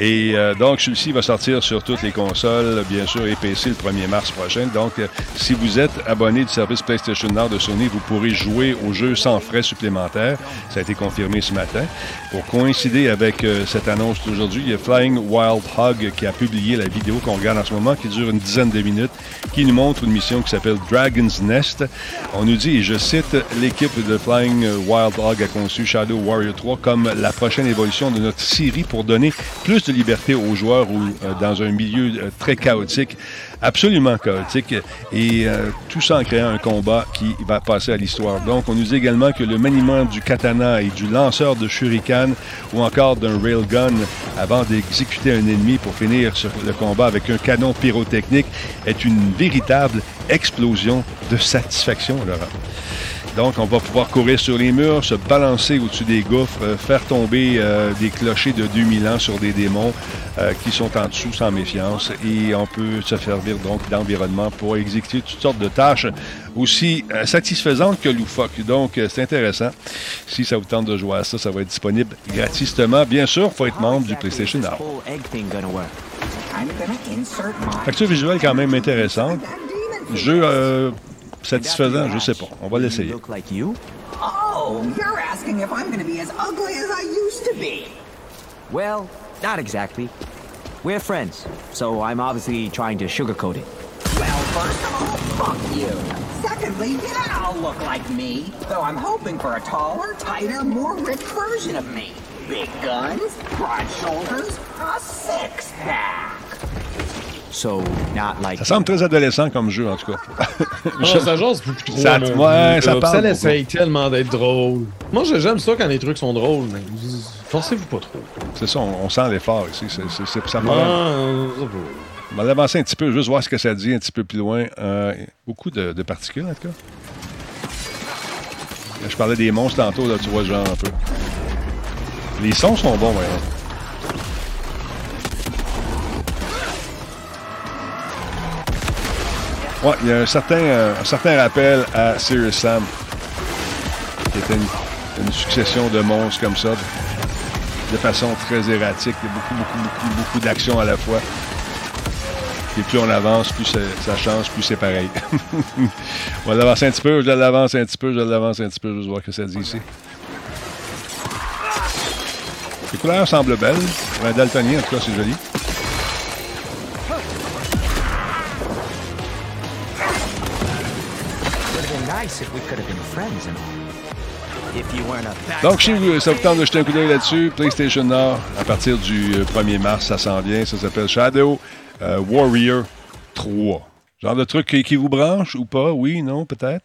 Et euh, donc, celui-ci va sortir sur toutes les consoles, bien sûr, et PC le 1er mars prochain. Donc, euh, si vous êtes abonné du service PlayStation Nord de Sony, vous pourrez jouer au jeu sans frais supplémentaires. Ça a été confirmé ce matin. Pour coïncider avec cette annonce d'aujourd'hui, il y a Flying Wild Hog qui a publié la vidéo qu'on regarde en ce moment, qui dure une dizaine de minutes, qui nous montre une mission qui s'appelle Dragon's Nest. On nous dit, et je cite, l'équipe de Flying Wild Hog a conçu Shadow Warrior 3 comme la prochaine évolution de notre série pour donner plus de liberté aux joueurs ou euh, dans un milieu euh, très chaotique, absolument chaotique, et euh, tout ça en créant un combat qui va passer à l'histoire. Donc, on nous dit également que le maniement du katana et du lanceur de shuriken ou encore d'un railgun avant d'exécuter un ennemi pour finir le combat avec un canon pyrotechnique est une véritable explosion de satisfaction, Laurent. Donc, on va pouvoir courir sur les murs, se balancer au-dessus des gouffres, euh, faire tomber euh, des clochers de 2000 ans sur des démons euh, qui sont en dessous sans méfiance. Et on peut se servir donc d'environnement pour exécuter toutes sortes de tâches aussi satisfaisantes que loufoques. Donc, c'est intéressant. Si ça vous tente de jouer à ça, ça va être disponible gratuitement. Bien sûr, il faut être membre du PlayStation Now. Facture visuelle quand même intéressante. Jeu satisfaisant, je sais pas. On va l'essayer. Oh, you're asking if I'm gonna be as ugly as I used to be. Well, not exactly. We're friends, so I'm obviously trying to sugarcoat it. Well, first of all, fuck you. Secondly, yeah, I'll look like me, though I'm hoping for a taller, tighter, more ripped version of me. Big guns, broad shoulders, a six-pack. So, not like... Ça semble très adolescent comme jeu, en tout cas. non, ça jase beaucoup trop. Ça, ouais, ça, parle ça essaye tellement d'être drôle. Moi, j'aime ça quand les trucs sont drôles, mais forcez-vous pas trop. C'est ça, on, on sent l'effort ici. C'est, ça on va l'avancer un petit peu, juste voir ce que ça dit un petit peu plus loin. Euh, beaucoup de, de, particules, en tout cas. Je parlais des monstres tantôt, là, tu vois, genre un peu. Les sons sont bons, voyons. Ouais, il y a un certain, euh, un certain rappel à Serious Sam, qui était une, une, succession de monstres comme ça, de, de façon très erratique. A beaucoup, beaucoup, beaucoup, beaucoup d'actions à la fois. Et plus on avance, plus ça change, plus c'est pareil. on va l'avancer un petit peu, je l'avance un petit peu, je l'avance un petit peu, juste voir ce que ça dit ici. Les couleurs semblent belles. Un daltonien, en tout cas, c'est joli. Donc, si vous, ça vous tente de jeter un coup d'œil là-dessus, PlayStation Nord, à partir du 1er mars, ça s'en vient. Ça s'appelle Shadow euh, Warrior 3. Genre de truc qui, qui, vous branche ou pas? Oui, non, peut-être?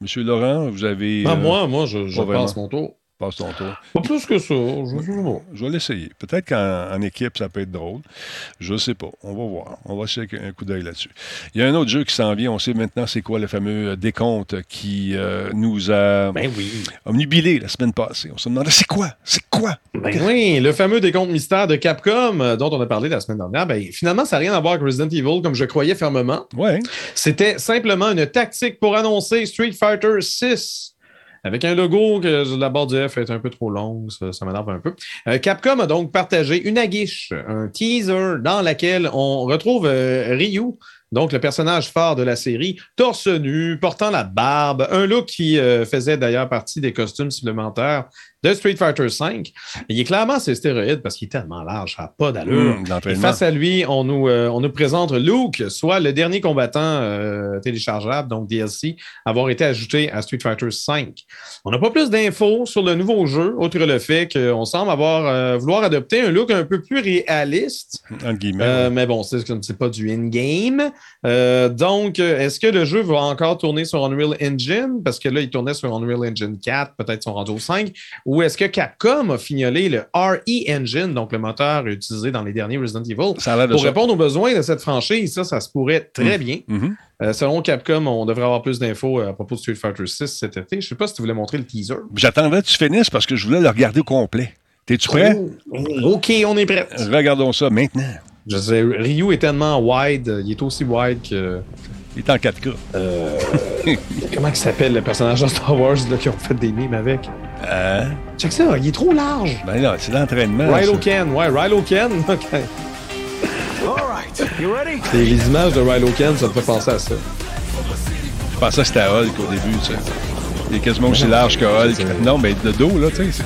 Monsieur Laurent, vous avez. Ah, euh, moi, moi, je, je passe mon tour. Passe ton tour. Pas plus que ça. Je, je vais l'essayer. Peut-être qu'en équipe, ça peut être drôle. Je ne sais pas. On va voir. On va jeter un coup d'œil là-dessus. Il y a un autre jeu qui s'en vient. On sait maintenant c'est quoi le fameux décompte qui euh, nous a ben oui. omnubilé la semaine passée. On se demandait c'est quoi? C'est quoi? Ben oui, le fameux décompte mystère de Capcom euh, dont on a parlé la semaine dernière. Ben, finalement, ça n'a rien à voir avec Resident Evil comme je croyais fermement. Ouais. C'était simplement une tactique pour annoncer Street Fighter 6 avec un logo que la barre du F est un peu trop longue, ça, m'énerve un peu. Euh, Capcom a donc partagé une aguiche, un teaser dans laquelle on retrouve euh, Ryu, donc le personnage phare de la série, torse nu, portant la barbe, un look qui euh, faisait d'ailleurs partie des costumes supplémentaires de Street Fighter V. Il est clairement c'est stéroïde parce qu'il est tellement large, ça n'a pas d'allure. Mmh, face à lui, on nous, euh, on nous présente Luke, soit le dernier combattant euh, téléchargeable, donc DLC, avoir été ajouté à Street Fighter V. On n'a pas plus d'infos sur le nouveau jeu, outre le fait qu'on semble avoir euh, vouloir adopter un look un peu plus réaliste. Guillemets, mais bon, c'est pas du in-game. Donc, est-ce que le jeu va encore tourner sur Unreal Engine? Parce que là, il tournait sur Unreal Engine 4, peut-être son rendu au 5 ou est-ce que Capcom a fignolé le RE Engine, donc le moteur utilisé dans les derniers Resident Evil, pour répondre aux besoins de cette franchise? Ça, ça se pourrait très mmh. bien. Mmh. Euh, selon Capcom, on devrait avoir plus d'infos euh, à propos de Street Fighter 6 cet été. Je ne sais pas si tu voulais montrer le teaser. J'attendais que tu finisses parce que je voulais le regarder au complet. T'es-tu prêt? Oh, OK, on est prêt. Regardons ça maintenant. Je sais, Ryu est tellement wide, il est aussi wide que. Il est en 4K. Euh, comment il s'appelle le personnage de Star Wars là, qui ont fait des mimes avec? Euh... Check ça, il est trop large. Ben là, c'est l'entraînement. Rilo Ken, ouais, Rilo Ken. OK. Alright, you ready? Et les images de Rilo Ken, ça me fait penser à ça. Je pensais que c'était Hulk au début, tu sais. Il est quasiment aussi large que Hulk. Non, mais de dos, là, tu sais.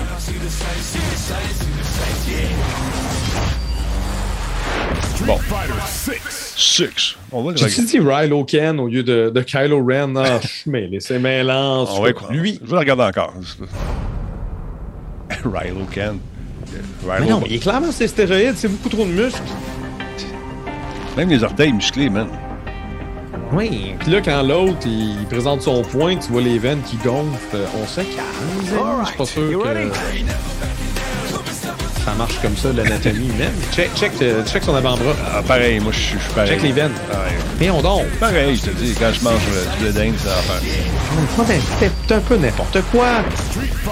Bon. Six. On va J'ai dit Rilo Ken au lieu de, de Kylo Ren? Ah, je mais c'est mêlant. On va Lui. Je vais le regarder encore. Rilo Ken. Rilo mais non, mais il est clairement c'est stéroïde, c'est beaucoup trop de muscles. Même les orteils musclés, man. Oui. Puis là, quand l'autre, il présente son point, tu vois les veines qui gonflent, on se calme. Je suis pas sûr que ça marche comme ça, l'anatomie humaine. Check, check, euh, check son avant-bras. Ah, pareil, moi, je suis pareil. Check les veines. Pareil. on donc. Pareil, je te dis, quand je mange euh, du blé ça va faire. C'est un peu n'importe quoi.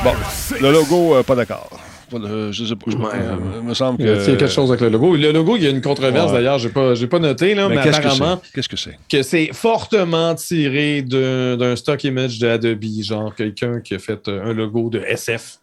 Bon, le logo, euh, pas d'accord. Je sais pas. Je ouais. me semble que. C'est quelque chose avec le logo. Le logo, il y a une controverse ouais. d'ailleurs, j'ai pas, j'ai pas noté, là, mais, mais apparemment. Qu'est-ce que c'est? Que c'est fortement tiré d'un stock image de Adobe, genre quelqu'un qui a fait un logo de SF.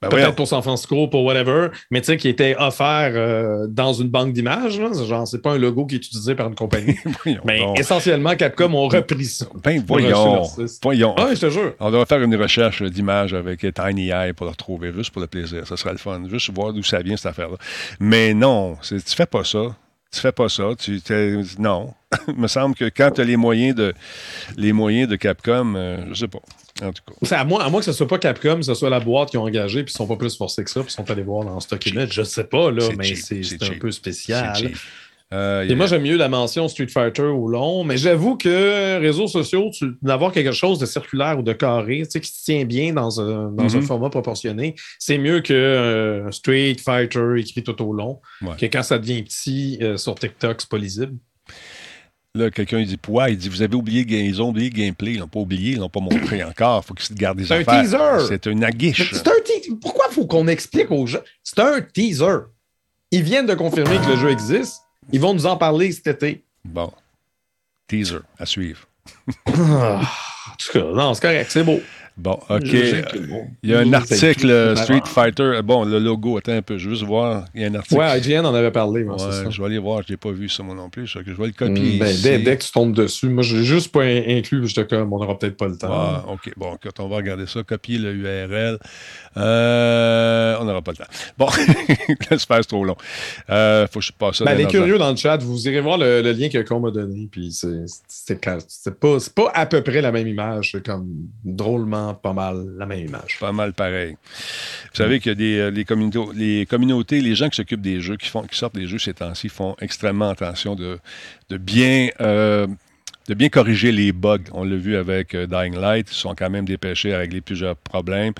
Ben Peut-être pour San Francisco, pour whatever, mais tu sais, qui était offert euh, dans une banque d'images. Genre, c'est pas un logo qui est utilisé par une compagnie. mais essentiellement, Capcom ont repris ça. Ben, voyons. voyons. Ah, je te jure. On devrait faire une recherche d'images avec Tiny Eye pour le retrouver, juste pour le plaisir. Ça serait le fun. Juste voir d'où ça vient, cette affaire-là. Mais non, tu fais pas ça. Tu fais pas ça. Tu, non. Il me semble que quand tu as les moyens de, les moyens de Capcom, euh, je sais pas. En tout cas. À moins, à moins que ce soit pas Capcom, que ce soit la boîte qui ont engagé, puis ils sont pas plus forcés que ça, puis ils sont allés voir dans Stock Image. Je sais pas, là, mais c'est un peu spécial. Euh, Et moi, j'aime mieux la mention Street Fighter ou long, mais j'avoue que réseaux sociaux, d'avoir quelque chose de circulaire ou de carré, tu sais, qui se tient bien dans un, dans un mm-hmm. format proportionné, c'est mieux que euh, Street Fighter écrit tout au long, que quand ça devient petit euh, sur TikTok, c'est pas lisible. Là, quelqu'un dit Pourquoi Il dit Vous avez oublié, ils ont oublié le gameplay, ils l'ont pas oublié, ils l'ont pas montré encore. faut qu'ils se gardent des affaires. C'est un teaser. C'est une aguiche. C'est un teaser. Pourquoi faut qu'on explique aux gens? C'est un teaser. Ils viennent de confirmer que le jeu existe. Ils vont nous en parler cet été. Bon. Teaser à suivre. Ah, en tout cas, non, c'est correct, c'est beau. Bon, OK. Il y a un article euh, Street Fighter. Bon, le logo, attends un peu, je veux juste voir. Il y a un article. Ouais, IGN en avait parlé. Moi, ouais, je vais aller voir, je n'ai pas vu ça moi non plus. Je vais le copier. Mm, ben, dès, que tu tombes dessus, moi, je l'ai juste pas inclus, j'étais comme, on n'aura peut-être pas le temps. Ah, OK. Bon, quand on va regarder ça, copier le URL. Euh, on n'aura pas le temps. Bon, l'espace trop long. Euh, faut que je passe ça. Ben, les curieux dans le chat, vous irez voir le, lien que qu'on m'a donné. Puis c'est pas, pas à peu près la même image. C'est comme drôlement pas mal la même image. Pas mal pareil. Vous savez des euh, les communautés, les communautés, les gens qui s'occupent des jeux, qui, font, qui sortent des jeux ces temps-ci, font extrêmement attention de, de bien euh, de bien corriger les bugs. On l'a vu avec euh, Dying Light. Ils sont quand même dépêchés à régler plusieurs problèmes.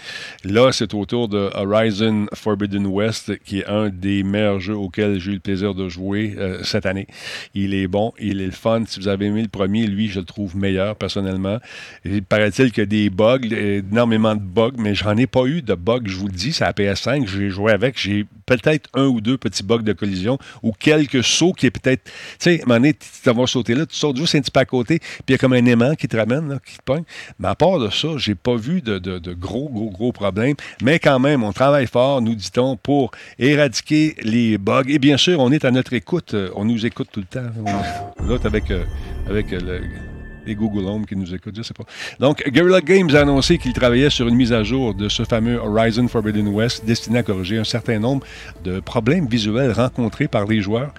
Là, c'est au tour de Horizon Forbidden West, qui est un des meilleurs jeux auxquels j'ai eu le plaisir de jouer euh, cette année. Il est bon, il est le fun. Si vous avez aimé le premier, lui, je le trouve meilleur personnellement. Il paraît-il a des bugs, énormément de bugs, mais j'en ai pas eu de bugs, je vous le dis. C'est à PS5, j'ai joué avec. J'ai peut-être un ou deux petits bugs de collision ou quelques sauts qui est peut-être. Tu sais, à un moment donné, tu vas sauter là, tu sautes juste un petit à côté, puis il y a comme un aimant qui te ramène, qui te pogne. Mais à part de ça, j'ai pas vu de, gros, gros, gros problèmes. Mais quand même, on travaille fort, nous dit-on, pour éradiquer les bugs. Et bien sûr, on est à notre écoute. On nous écoute tout le temps. L'autre avec, euh, avec euh, le Google Home qui nous écoutent, je sais pas. Donc, Guerrilla Games a annoncé qu'il travaillait sur une mise à jour de ce fameux Horizon Forbidden West destiné à corriger un certain nombre de problèmes visuels rencontrés par les joueurs.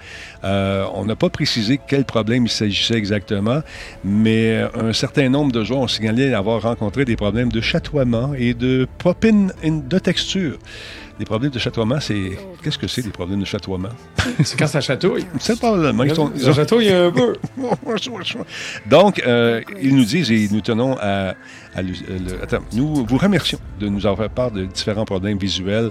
Euh, on n'a pas précisé quel problème il s'agissait exactement, mais un certain nombre de joueurs ont signalé avoir rencontré des problèmes de chatoiement et de popine de texture. Les problèmes de chatoiement, c'est. Qu'est-ce que c'est, les problèmes de chatoiement? c'est quand ça chatouille. C'est le Ils, sont... ça chatouille un peu. Donc, euh, ils nous disent, et nous tenons à, attends, nous vous remercions de nous avoir fait part de différents problèmes visuels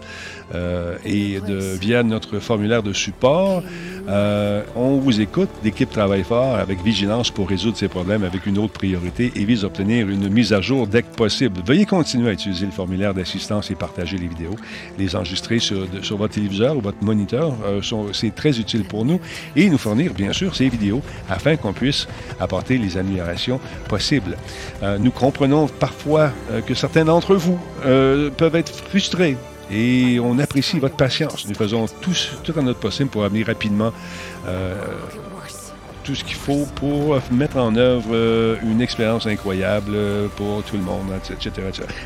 euh, et de, via notre formulaire de support. Euh, on vous écoute, l'équipe travaille fort avec vigilance pour résoudre ces problèmes avec une autre priorité et vise à obtenir une mise à jour dès que possible. Veuillez continuer à utiliser le formulaire d'assistance et partager les vidéos, les enregistrer sur, sur votre téléviseur ou votre moniteur. Euh, c'est très utile pour nous et nous fournir, bien sûr, ces vidéos afin qu'on puisse apporter les améliorations possibles. nous comprenons parfois euh, que certains d'entre vous euh, peuvent être frustrés et on apprécie votre patience. Nous faisons tout, en notre possible pour amener rapidement euh, tout ce qu'il faut pour mettre en œuvre une expérience incroyable pour tout le monde, etc.,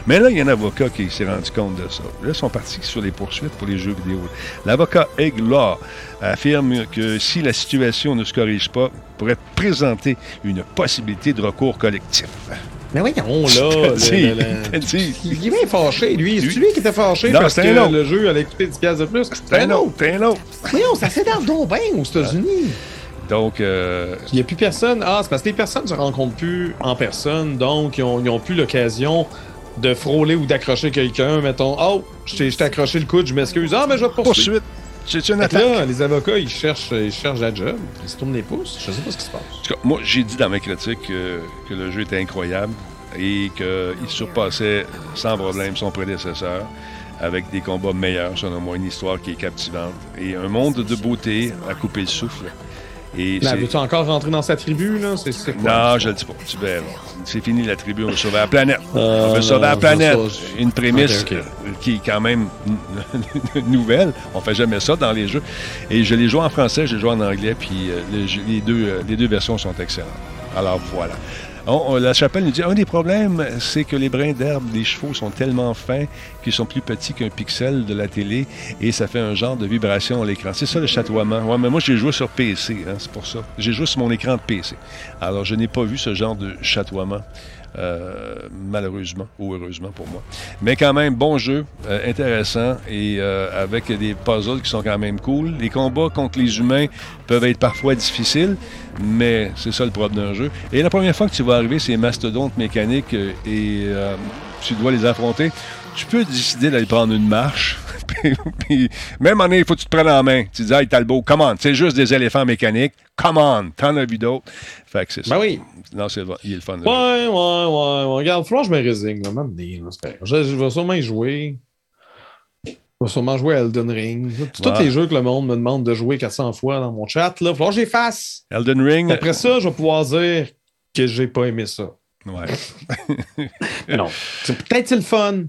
Mais là, il y a un avocat qui s'est rendu compte de ça. Là, ils sont partis sur les poursuites pour les jeux vidéo. L'avocat Egg Law affirme que si la situation ne se corrige pas, pourrait présenter une possibilité de recours collectif. Mais voyons, là. Il est bien fâché, lui. C'est lui qui était fâché parce que le jeu allait coûter 10 de plus. C'est un autre, c'est un autre. Voyons, ça s'énerve donc bien aux États-Unis. Donc. Euh... Il n'y a plus personne. Ah, c'est parce que les personnes ne se rencontrent plus en personne, donc ils n'ont plus l'occasion de frôler ou d'accrocher quelqu'un. Mettons, oh, je t'ai accroché le coude, je m'excuse. Ah, mais je vais te poursuivre. C'est une attaque. Là, les avocats, ils cherchent, ils cherchent la job. Ils se tournent les pouces. Je sais pas ce qui se passe. En tout cas, moi, j'ai dit dans mes critiques que le jeu était incroyable et qu'il surpassait sans problème son prédécesseur avec des combats meilleurs, selon moi, une histoire qui est captivante et un monde de beauté à couper le souffle. Et là, veux-tu encore rentrer dans sa tribu, là? Non, je le dis pas. Tu C'est fini la tribu, on veut sauver la planète. Euh, on veut sauver la planète. Une prémisse qui est quand même nouvelle. On fait jamais ça dans les jeux. Et je les joue en français, je les joue en anglais, puis euh, les, deux, euh, les deux versions sont excellentes. Alors voilà la chapelle nous dit un des problèmes, c'est que les brins d'herbe des chevaux sont tellement fins qu'ils sont plus petits qu'un pixel de la télé et ça fait un genre de vibration à l'écran. C'est ça le chatoiement. Ouais, mais moi, j'ai joué sur PC, hein, c'est pour ça. J'ai joué sur mon écran de PC. Alors, je n'ai pas vu ce genre de chatoiement. Euh, malheureusement ou heureusement pour moi. Mais quand même, bon jeu, euh, intéressant et euh, avec des puzzles qui sont quand même cool. Les combats contre les humains peuvent être parfois difficiles, mais c'est ça le problème d'un jeu. Et la première fois que tu vas arriver, ces mastodontes mécaniques et tu dois les affronter, tu peux décider d'aller prendre une marche. puis, même en il faut que tu te prennes en main. Tu dis, hey, Talbot, come on. C'est juste des éléphants mécaniques. Come on. T'en as vu d'autres. Fait que c'est ça. Ben oui. Non, c'est il est le fun. Ouais, ouais, ouais, ouais. Regarde, franchement, je me résigne. Je, je vais sûrement y jouer. Je vais sûrement jouer à Elden Ring. Tous les jeux que le monde me demande de jouer 400 fois dans mon chat, là, faut que j'efface. Elden Ring. Après ça, je vais pouvoir dire que j'ai pas aimé ça. Ouais. non. Peut-être c'est le fun.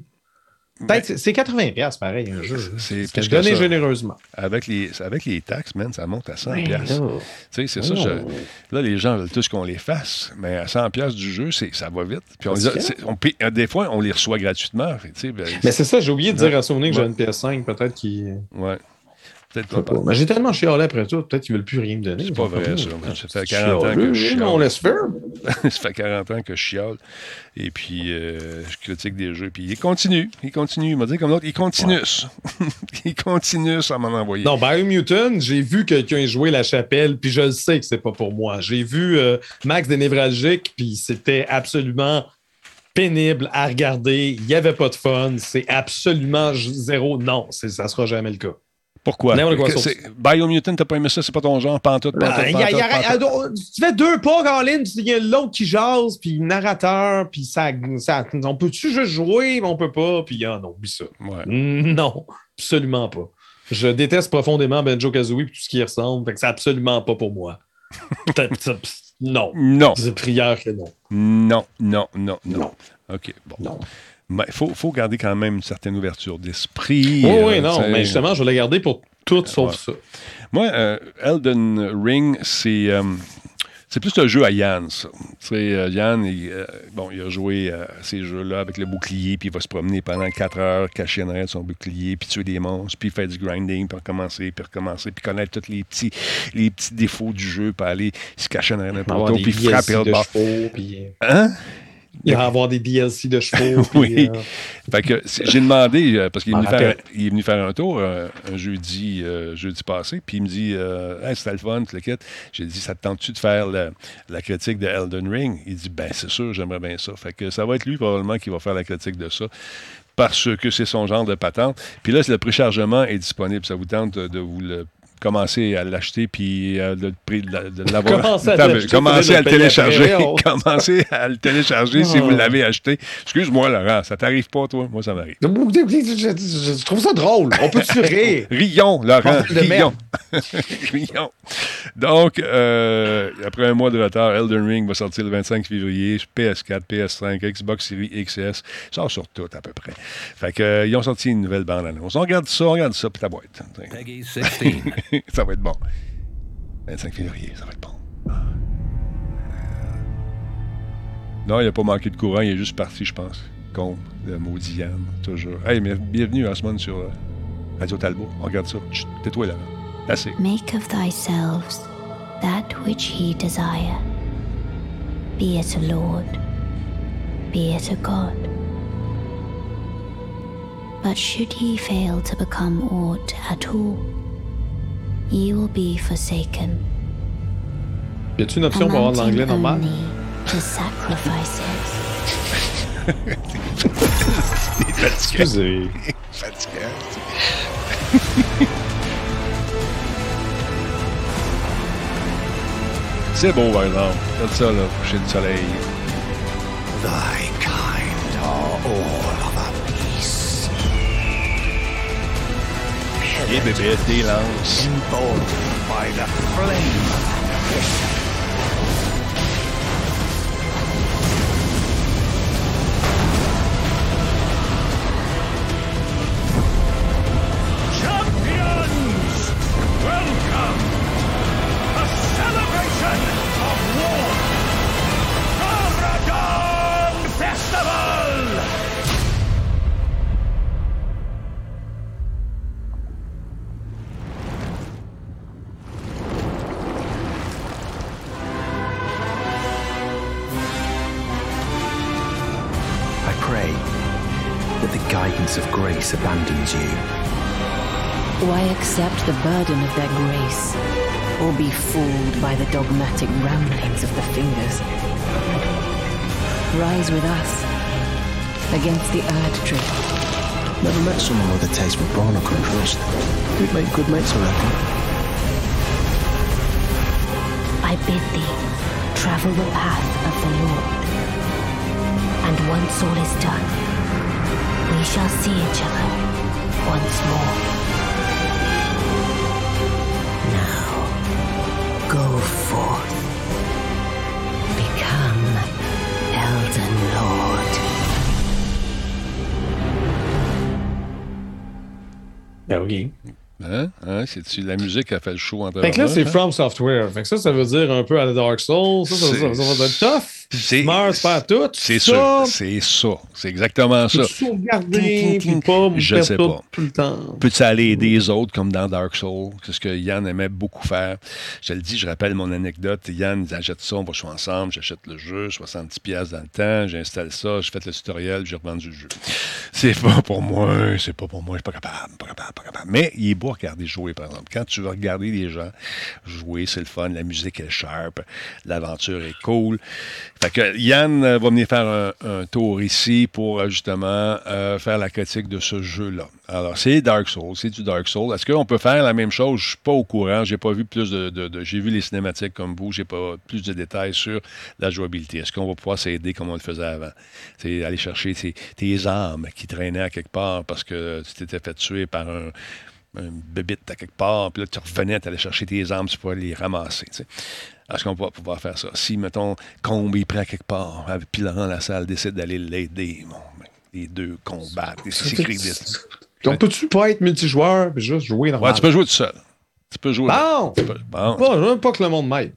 Peut-être, c'est 80$ pareil, un jeu. C'est que je donnais généreusement. Avec les, avec les taxes, man, ça monte à 100$. tu sais, c'est ça. là, les gens veulent tous qu'on les fasse, mais à 100$ du jeu, ça va vite. Puis on, des fois, on les reçoit gratuitement. Ben, mais c'est ça, j'ai oublié de dire à Sony que j'ai une PS5, peut-être qui. Ouais. Mais j'ai tellement chialé après tout, peut-être qu'ils ne veulent plus rien me donner. C'est pas vrai, ça. Ça fait 40 ans que je chiale. On laisse faire. ça fait 40 ans que je chiale. Et puis, euh, je critique des jeux. Puis, il continue. Il continue. Il m'a dit comme l'autre, il continue. il continue à m'en envoyer. Non, Biomutant, j'ai vu quelqu'un jouer la chapelle, puis je le sais que c'est pas pour moi. J'ai vu euh, Max des névralgiques, puis c'était absolument pénible à regarder. Il n'y avait pas de fun. C'est absolument zéro. Non, ça sera jamais le cas. Pourquoi? Biomutant, t'as pas aimé ça, c'est pas ton genre, pantoute, pantoute, pantoute, pantoute. Tu fais deux pas, Colin, il y a l'autre qui jase, puis narrateur, puis ça, ça, on peut-tu juste jouer, mais on peut pas, puis ah non, oublie ça. Non, absolument pas. Je déteste profondément Benjo-Kazooie et tout ce qui y ressemble, fait que c'est absolument pas pour moi. non. Non. C'est prière que non. Non, non, non, non. OK, bon. Non. Il faut, garder quand même une certaine ouverture d'esprit. Oui, oui, euh, non, mais justement, je vais la garder pour tout sauf ça. Moi, euh, Elden Ring, c'est. Euh, c'est plus un jeu à Yann, ça. Tu sais, Yann, il, bon, il a joué à ces jeux-là avec le bouclier, puis il va se promener pendant 4 heures caché en arrière de son bouclier, puis tuer des monstres, puis faire du grinding, puis recommencer, puis recommencer, puis connaître tous les petits, les petits défauts du jeu, puis aller se cacher en arrière d'un poteau, puis frapper le bord. Hein? Il va avoir des DLC de chevaux. oui. Euh, fait que j'ai demandé, euh, parce qu'il est, est, venu faire un tour euh, un jeudi, jeudi passé, puis il me dit hey, c'était le fun, tu le. J'ai dit Ça te tente-tu de faire la, la, critique de Elden Ring? Il dit Ben, c'est sûr, j'aimerais bien ça. Fait que ça va être lui probablement qui va faire la critique de ça parce que c'est son genre de patente. Puis là, le préchargement est disponible. Ça vous tente de vous le commencer à l'acheter puis euh, de, de, l'avoir. Commencez à, le télécharger. commencez à le télécharger si vous ah. l'avez acheté. Excuse-moi, Laurent, ça t'arrive pas, toi? Moi, ça m'arrive. Je, trouve ça drôle. On peut-tu rire? Rions, Laurent. Rions. Rions. Donc, euh, après un mois de retard, Elden Ring va sortir le 25 février. PS4, PS5, Xbox Series XS. Ça sort sur tout, à peu près. Fait que, euh, ils ont sorti une nouvelle bande-annonce. On regarde ça, on regarde ça, puis ta boîte. Peggy 16. ça va être bon. 25 février, ça va être bon. Non, il n'a pas manqué de courant, il est juste parti, je pense. Con, le maudit Yann, toujours. Hey, mais bienvenue, Osman, sur euh, Radio Talbot. On regarde ça. Tais-toi là. Assez. Make of thyselves that which he desire. Be it a lord, be it a god. But should he fail to become aught at all, ye will be forsaken. Y a-t-il une option pour avoir de l'anglais normal? To sacrifice it. Excusez. Fatigué. C'est beau, par exemple. Regarde ça, là, coucher de soleil. Thy kind are all Les bébés, des lances. Emboldened by the flame accept the burden of their grace, or be fooled by the dogmatic ramblings of the fingers. Rise with us against the Erd tree. Never met someone with a taste for barnacle and trust. We'd make good mates, I reckon. I bid thee travel the path of the Lord. And once all is done, we shall see each other once more. Go forth. Become Elden Lord. Ben oui. Hein? hein? C'est la musique qui a fait le show en Fait que là, c'est hein? From Software. Fait que ça, ça veut dire un peu à la Dark Souls. Ça, ça, ça, ça va être tough. C'est meurs, faire tout. C'est ça. C'est ça. C'est exactement ça. sauvegarder, puis pas Je sais pas. tout le temps. Peux-tu aller aider les autres comme dans Dark Souls? C'est ce que Yann aimait beaucoup faire. Je le dis, je rappelle mon anecdote. Yann, il achète ça, on va jouer ensemble, j'achète le jeu, 70$ dans le temps, j'installe ça, je fais le tutoriel, j'ai revendu le jeu. C'est pas pour moi, c'est pas pour moi, je suis pas capable, pas capable, pas capable. Mais il est beau à regarder jouer, par exemple. Quand tu vas regarder les gens jouer, c'est le fun, la musique est sharp, l'aventure est cool. Yann euh, va venir faire un, tour ici pour euh, justement euh, faire la critique de ce jeu-là. Alors, c'est Dark Souls, c'est du Dark Souls. Est-ce qu'on peut faire la même chose? Je suis pas au courant. J'ai pas vu plus de. j'ai vu les cinématiques comme vous, j'ai pas plus de détails sur la jouabilité. Est-ce qu'on va pouvoir s'aider comme on le faisait avant? C'est aller chercher tes, armes qui traînaient à quelque part parce que tu t'étais fait tuer par un, un bébite à quelque part, puis là, tu revenais, tu allais chercher tes armes, tu pouvais les ramasser. Est-ce qu'on va pouvoir faire ça? Si, mettons, Combe est prêt quelque part, puis Laurent salle décide d'aller l'aider, bon, ben, les deux combattent, Donc, peux-tu pas être multijoueur et juste jouer normalement? Ouais, tu peux jouer tout seul. Tu peux jouer. Bon! bon. Pas, que le monde m'aide.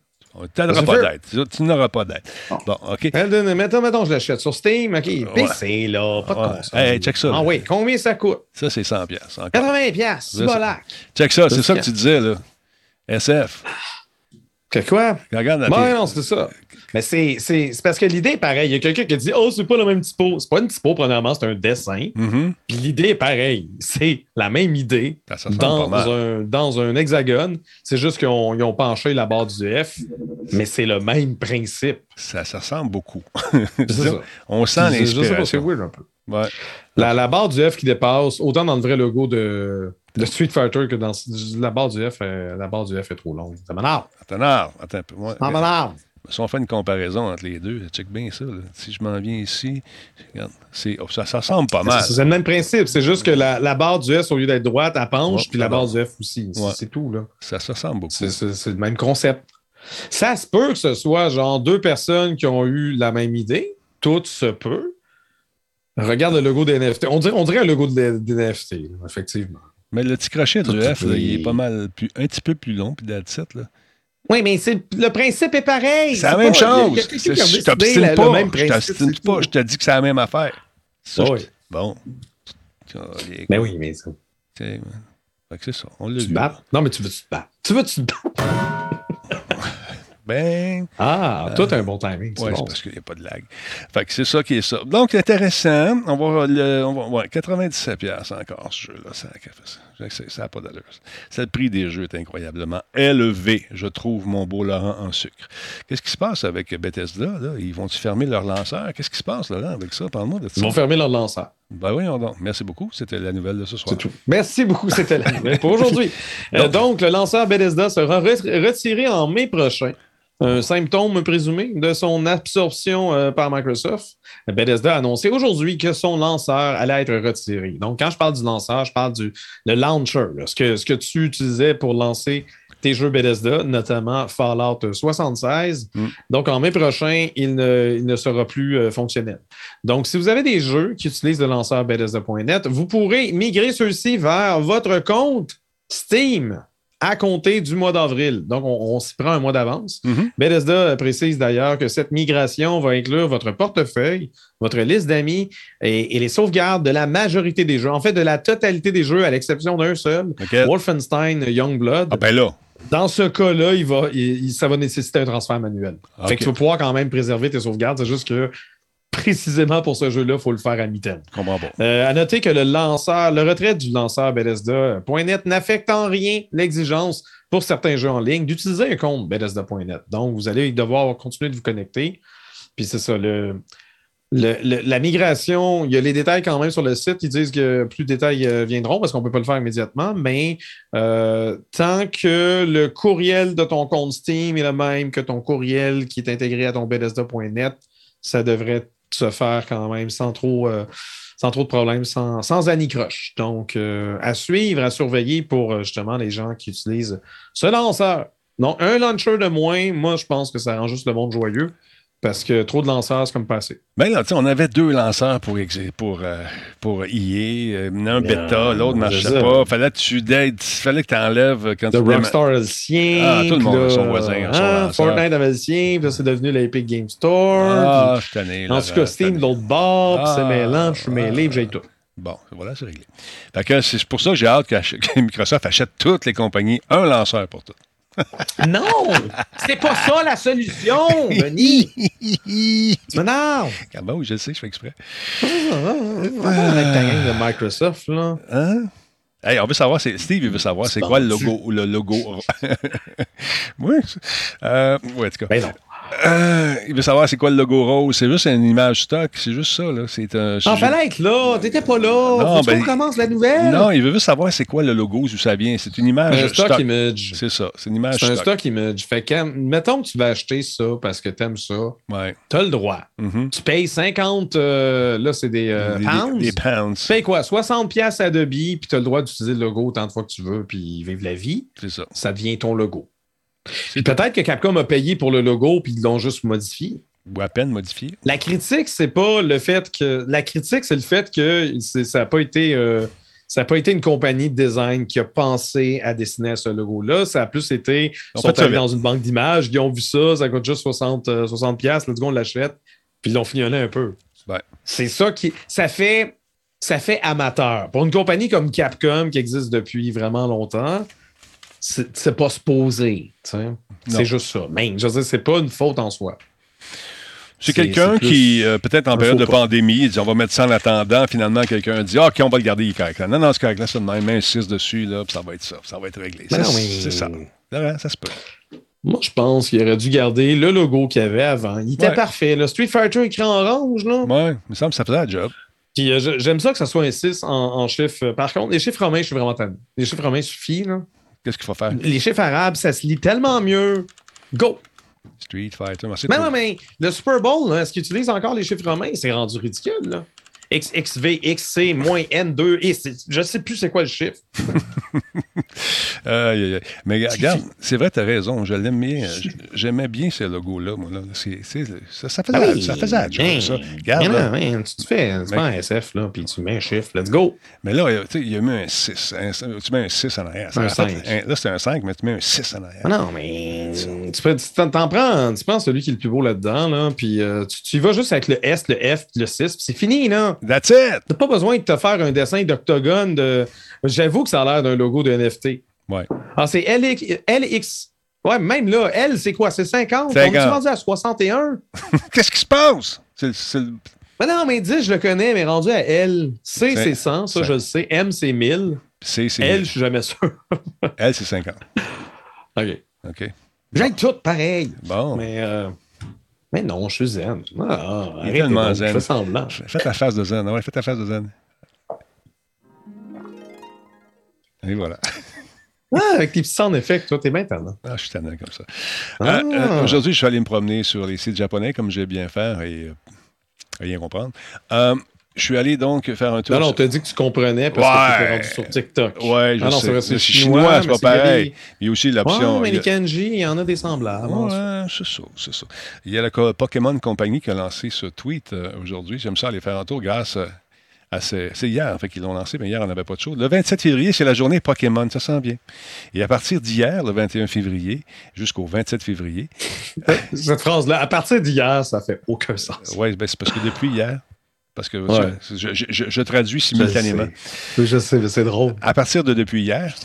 Tu n'auras pas d'aide. Tu n'auras pas d'aide. Bon, OK. Mettons, mettons, je l'achète sur Steam. OK. PC, là. Pas de console. Hey, check ça. Ah oui. Combien ça coûte? Ça, c'est 100$. 80$. pièces. Check ça. C'est ça que tu disais, là. SF. Que quoi? Regarde ouais, non, c'est ça. Mais c'est, parce que l'idée est pareille. Il y a quelqu'un qui dit Oh, c'est pas le même typo. C'est pas une typo, premièrement, c'est un dessin. Mm-hmm. Puis l'idée est pareille. C'est la même idée dans, un, dans un hexagone. C'est juste qu'ils ont, penché la barre du F, mais c'est le même principe. Ça, ça ressemble beaucoup. On sent l'inspiration. C'est weird un peu. La, la, barre du F qui dépasse, autant dans le vrai logo de, de Street Fighter que dans la barre du F, euh, la barre du F est trop longue. Ça m'énerve. Attends, attends un peu. Ça m'énerve. Si on fait une comparaison entre les deux, check bien ça. Si je m'en viens ici, regarde, oh, ça, ça ressemble pas mal. C'est le même principe. C'est juste que la, la, barre du S, au lieu d'être droite, elle penche, puis la barre du F aussi. C'est tout. là. Ça, ça ressemble beaucoup. C'est le même concept. Ça se peut que ce soit genre deux personnes qui ont eu la même idée. Tout se peut. Regarde le logo des NFT. On dirait, on dirait un logo des NFT, effectivement. Mais le petit crochet du F, il est pas mal plus, un petit peu plus long, puis d'A7, là. Oui, mais le principe est pareil. C'est la même chose. Je t'obstine pas. Je pas. Je te dis que c'est la même affaire. oui. Bon. Mais oui, mais ça. Fait que c'est ça. On l'a vu. Non, mais tu veux te battre? Tu veux te battre? Ben. Ah, tout un bon timing. Oui, c'est parce qu'il n'y a pas de lag. Fait que c'est ça qui est ça. Donc, intéressant. On va. Le, on va ouais, 97$ encore, ce jeu-là. Ça, ça n'a pas d'allure. C'est le prix des jeux est incroyablement élevé, je trouve, mon beau Laurent en sucre. Qu'est-ce qui se passe avec Bethesda? Là? Ils vont-ils fermer leur lanceur? Qu'est-ce qui se passe là, avec ça? Parle-moi de ça. Ils vont fermer leur lanceur. Ben oui, donc. Merci beaucoup. C'était la nouvelle de ce soir. Tout. Merci beaucoup. C'était la nouvelle pour aujourd'hui. Euh, donc, le lanceur Bethesda sera retiré en mai prochain un symptôme présumé de son absorption euh, par Microsoft. Bethesda a annoncé aujourd'hui que son lanceur allait être retiré. Donc, quand je parle du lanceur, je parle du le launcher, ce, que, ce que tu utilisais pour lancer tes jeux Bethesda, notamment Fallout 76. Mm. Donc, en mai prochain, il ne, sera plus euh, fonctionnel. Donc, si vous avez des jeux qui utilisent le lanceur Bethesda.net, vous pourrez migrer ceux-ci vers votre compte Steam à compter du mois d'avril. Donc, on, s'y prend un mois d'avance. Mm-hmm. Bethesda précise d'ailleurs que cette migration va inclure votre portefeuille, votre liste d'amis et, les sauvegardes de la majorité des jeux. En fait, de la totalité des jeux, à l'exception d'un seul, Wolfenstein Youngblood. Ah ben là. Dans ce cas-là, il va, ça va nécessiter un transfert manuel. Fait que tu vas pouvoir quand même préserver tes sauvegardes. C'est juste que précisément pour ce jeu-là, il faut le faire à mi-temps. Euh, à noter que le lanceur, le retrait du lanceur Bethesda.net n'affecte en rien l'exigence pour certains jeux en ligne d'utiliser un compte Bethesda.net. Donc, vous allez devoir continuer de vous connecter. Puis c'est ça, le, la migration, il y a les détails quand même sur le site. Ils disent que plus de détails euh, viendront parce qu'on ne peut pas le faire immédiatement, mais euh, tant que le courriel de ton compte Steam est le même que ton courriel qui est intégré à ton Bethesda.net, ça devrait se faire quand même sans trop, euh, sans trop de problèmes, sans, sans anicroche. Donc, à suivre, à surveiller pour justement les gens qui utilisent ce lanceur. Non, un launcher de moins, moi, je pense que ça rend juste le monde joyeux. Parce que trop de lanceurs, c'est comme passé. Ben là, on avait deux lanceurs pour, pour, euh, pour IE. Euh, un bêta, l'autre ne marchait pas. Fallait que tu fallait que tu enlèves quand The Rockstar avait le sien. Ah, tout le monde a son voisin. Ah, Fortnite avait le sien, puis c'est devenu l'Epic Game Store. Ah, je tenais. En tout cas, Steam, l'autre bord, puis c'est ah, mêlant, je suis mêlé, j'ai tout. Bon, voilà, c'est réglé. Fait que c'est pour ça que j'ai hâte que Microsoft achète toutes les compagnies un lanceur pour tout non! C'est pas ça la solution, Denis! tu m'énerves! Ah ben oui, je sais, je fais exprès. Avec ta gang de Microsoft, là. Hein? Hey, on veut savoir, Steve, il veut savoir, c'est quoi le logo? Le logo? oui. Euh, oui, en tout cas. Ben non. Euh, il veut savoir c'est quoi le logo rose. C'est juste une image stock. C'est juste ça. Là. C'est un, ah, fallait être là. T'étais pas là. Non, ben, commence la nouvelle? Non, il veut juste savoir c'est quoi le logo, d'où ça vient. C'est une image un stock. image. C'est ça. C'est une image stock. C'est un stock image. Fait que, mettons que tu vas acheter ça parce que t'aimes ça. Ouais. T'as le droit. Mm-hmm. Tu payes 50, euh, là, c'est des, euh, pounds. Des, pounds. Tu payes quoi? 60 pièces Adobe, puis t'as le droit d'utiliser le logo autant de fois que tu veux, puis vivre la vie. C'est ça. Ça devient ton logo. Peut-être que Capcom a payé pour le logo puis ils l'ont juste modifié. Ou à peine modifié. La critique, c'est pas le fait que. La critique, c'est le fait que ça n'a pas été. Euh, ça n'a pas été une compagnie de design qui a pensé à dessiner ce logo-là. Ça a plus été. Ils sont allés dans une banque d'images, ils ont vu ça, ça coûte juste 60, 60 pièces, let's go, on l'achète, puis ils l'ont fignolé un peu. C'est ça qui. Ça fait, ça fait amateur. Pour une compagnie comme Capcom, qui existe depuis vraiment longtemps, c'est pas se poser. C'est juste ça. Mais je veux dire, c'est pas une faute en soi. C'est quelqu'un qui, euh, peut-être en période de pandémie, dit on va mettre ça en attendant. Finalement, quelqu'un dit OK, on va le garder, il est Non, non, c'est correct. Là, c'est même, 6 dessus, là, puis ça va être ça. Ça va être réglé. C'est ça. ça se peut. Moi, je pense qu'il aurait dû garder le logo qu'il avait avant. Il était parfait. Le Street Fighter écrit en orange, là. Ouais, il me semble que ça faisait la job. Puis euh, j'aime ça que ça soit un 6 en, en chiffres. Par contre, les chiffres romains, je suis vraiment tanné. Les chiffres romains suffisent, là. Qu'est-ce qu'il faut faire? Les chiffres arabes, ça se lit tellement mieux. Go! Street Fighter. Mais non, mais le Super Bowl, est-ce qu'ils utilisent encore les chiffres romains? C'est rendu ridicule, là. XXV, XC, moins N2, et je ne sais plus c'est quoi le chiffre. Mais regarde, c'est vrai, tu as raison. Je l'aime bien. J'aimais bien ce logo-là. ça, ça, faisait, ah ça faisait ça. Regarde, tu te fais tu un SF, là, puis tu mets un chiffre. Let's go. Mais là, il y a mis un 6. tu mets un 6 en arrière. Un 5. là, c'est un 5, mais tu mets un 6 en arrière. Ah non, mais tu t'en prends, tu prends celui qui est le plus beau là-dedans, là, puis euh, tu, tu y vas juste avec le S, le F, le 6, puis c'est fini, là. That's it! T'as pas besoin de te faire un dessin d'octogone de. J'avoue que ça a l'air d'un logo de NFT. Ouais. Ah, c'est LX, LX. Ouais, même là, L, c'est quoi? C'est 50? 50. On est rendu à 61? Qu'est-ce qui se passe? C'est, le... Mais non, mais 10, je le connais, mais rendu à L. C, c'est 100, ça, je le sais. M, c'est 1000. C, c'est L, je suis jamais sûr. L, c'est 50. OK. OK. J'aime tout pareil. Bon. Mais. Euh... Mais non, je suis zen. Ah, Il est tellement zen. Fais semblant. Fais ta face de zen. Ouais, fais ta face de zen. Et voilà. Ah, avec tes petits sound effects, toi, t'es bien tannant. Ah, je suis tannant comme ça. Ah. Euh, euh, aujourd'hui, je suis allé me promener sur les sites japonais, comme j'ai bien faire, et rien comprendre. Je suis allé donc faire un tour. Non, non, on t'a dit que tu comprenais parce que tu sur TikTok. Ouais, je ah non, sais. C'est chinois, c'est pas pareil. Il y a aussi l'option. Ouais, mais les kanji, il y en a des semblables. Ouais, c'est ça, c'est ça. Il y a la Pokémon Company qui a lancé ce tweet euh, aujourd'hui. J'aime ça aller faire un tour grâce à c'est hier en fait qu'ils l'ont lancé, mais hier on n'avait pas de show. Le 27 février, c'est la journée Pokémon, ça sent bien. Et à partir d'hier, le 21 février, jusqu'au 27 février. Cette phrase-là, à partir d'hier, ça fait aucun sens. Oui, ben, c'est parce que depuis hier, parce que je, traduis simultanément. Je sais, mais c'est drôle. À partir de depuis hier,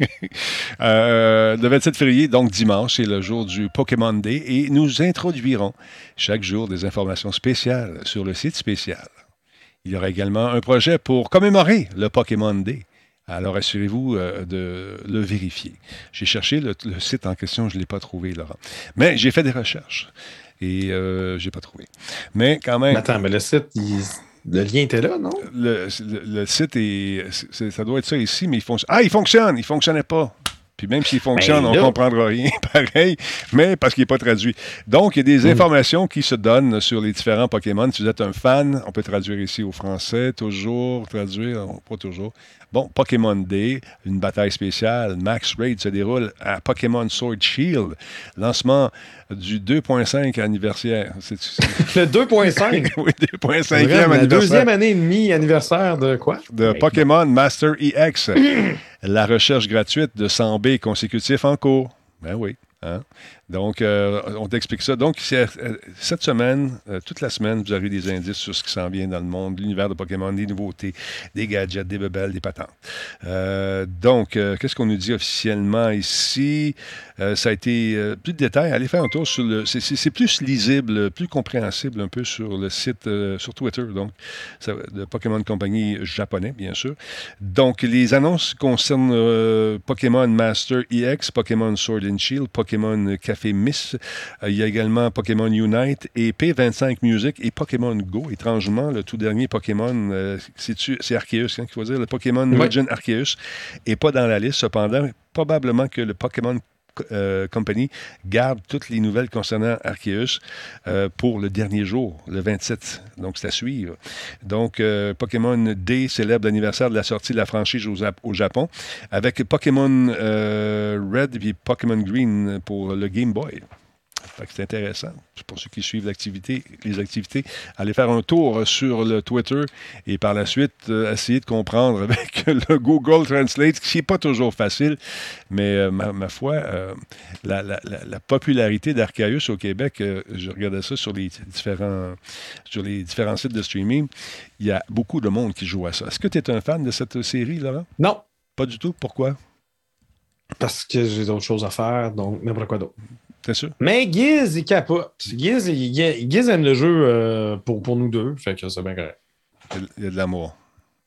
euh, le 27 février, donc dimanche, c'est le jour du Pokémon Day et nous introduirons chaque jour des informations spéciales sur le site spécial. Il y aura également un projet pour commémorer le Pokémon Day. Alors assurez-vous euh, de le vérifier. J'ai cherché le, le, site en question, je ne l'ai pas trouvé, Laurent. Mais j'ai fait des recherches et euh, j'ai pas trouvé. Mais quand même. Attends, mais le site, le lien était là, non? Le, site est, Ça doit être ça ici, mais il fonctionne. Ah, il fonctionne! Il fonctionnait pas. Puis même s'il fonctionne, ben on ne comprendra rien pareil, mais parce qu'il n'est pas traduit. Donc, il y a des hmm. informations qui se donnent sur les différents Pokémon. Si vous êtes un fan, on peut traduire ici au français, toujours, traduire, pas toujours. Bon, Pokémon Day, une bataille spéciale. Max Raid se déroule à Pokémon Sword Shield. Lancement du 2.5 anniversaire. Le 2.5? oui, 2.5e anniversaire. La deuxième année et demie anniversaire de quoi? De Pokémon Master EX. la recherche gratuite de 100 B consécutifs en cours. Ben oui. Hein? Donc, euh, on t'explique ça. Donc, euh, cette semaine, euh, toute la semaine, vous avez des indices sur ce qui s'en vient dans le monde, l'univers de Pokémon, des nouveautés, des gadgets, des bebelles, des patentes. donc, qu'est-ce qu'on nous dit officiellement ici? ça a été plus de détails. Allez faire un tour sur le. C'est plus lisible, plus compréhensible un peu sur le site, sur Twitter, donc, de Pokémon Company japonais, bien sûr. Donc, les annonces concernent Pokémon Master EX, Pokémon Sword and Shield, Pokémon Café fait Miss. Euh, il y a également Pokémon Unite et P25 Music et Pokémon Go. Étrangement, le tout dernier Pokémon, euh, c'est Arceus, hein, qu'il faut dire, le Pokémon Legend Arceus, n'est pas dans la liste. Cependant, probablement que le Pokémon euh, Company garde toutes les nouvelles concernant Arceus pour le dernier jour, le 27. Donc, c'est à suivre. Donc, Pokémon Day célèbre l'anniversaire de la sortie de la franchise au, Japon avec Pokémon Red et Pokémon Green pour le Game Boy c'est intéressant. Pour ceux qui suivent l'activité, les activités, allez faire un tour sur le Twitter et par la suite, euh, essayer de comprendre avec le Google Translate, qui n'est pas toujours facile, mais euh, ma, foi, euh, la, popularité d'Archaeus au Québec, je regardais ça sur les, différents, sur les différents sites de streaming, il y a beaucoup de monde qui joue à ça. Est-ce que tu es un fan de cette série, Laurent? Non. Pas du tout? Pourquoi? Parce que j'ai d'autres choses à faire, donc n'importe quoi d'autre. C'est sûr? Mais Giz, il capote. Giz, il, aime le jeu euh, pour, pour nous deux. Fait que c'est bien correct. Il y a de l'amour.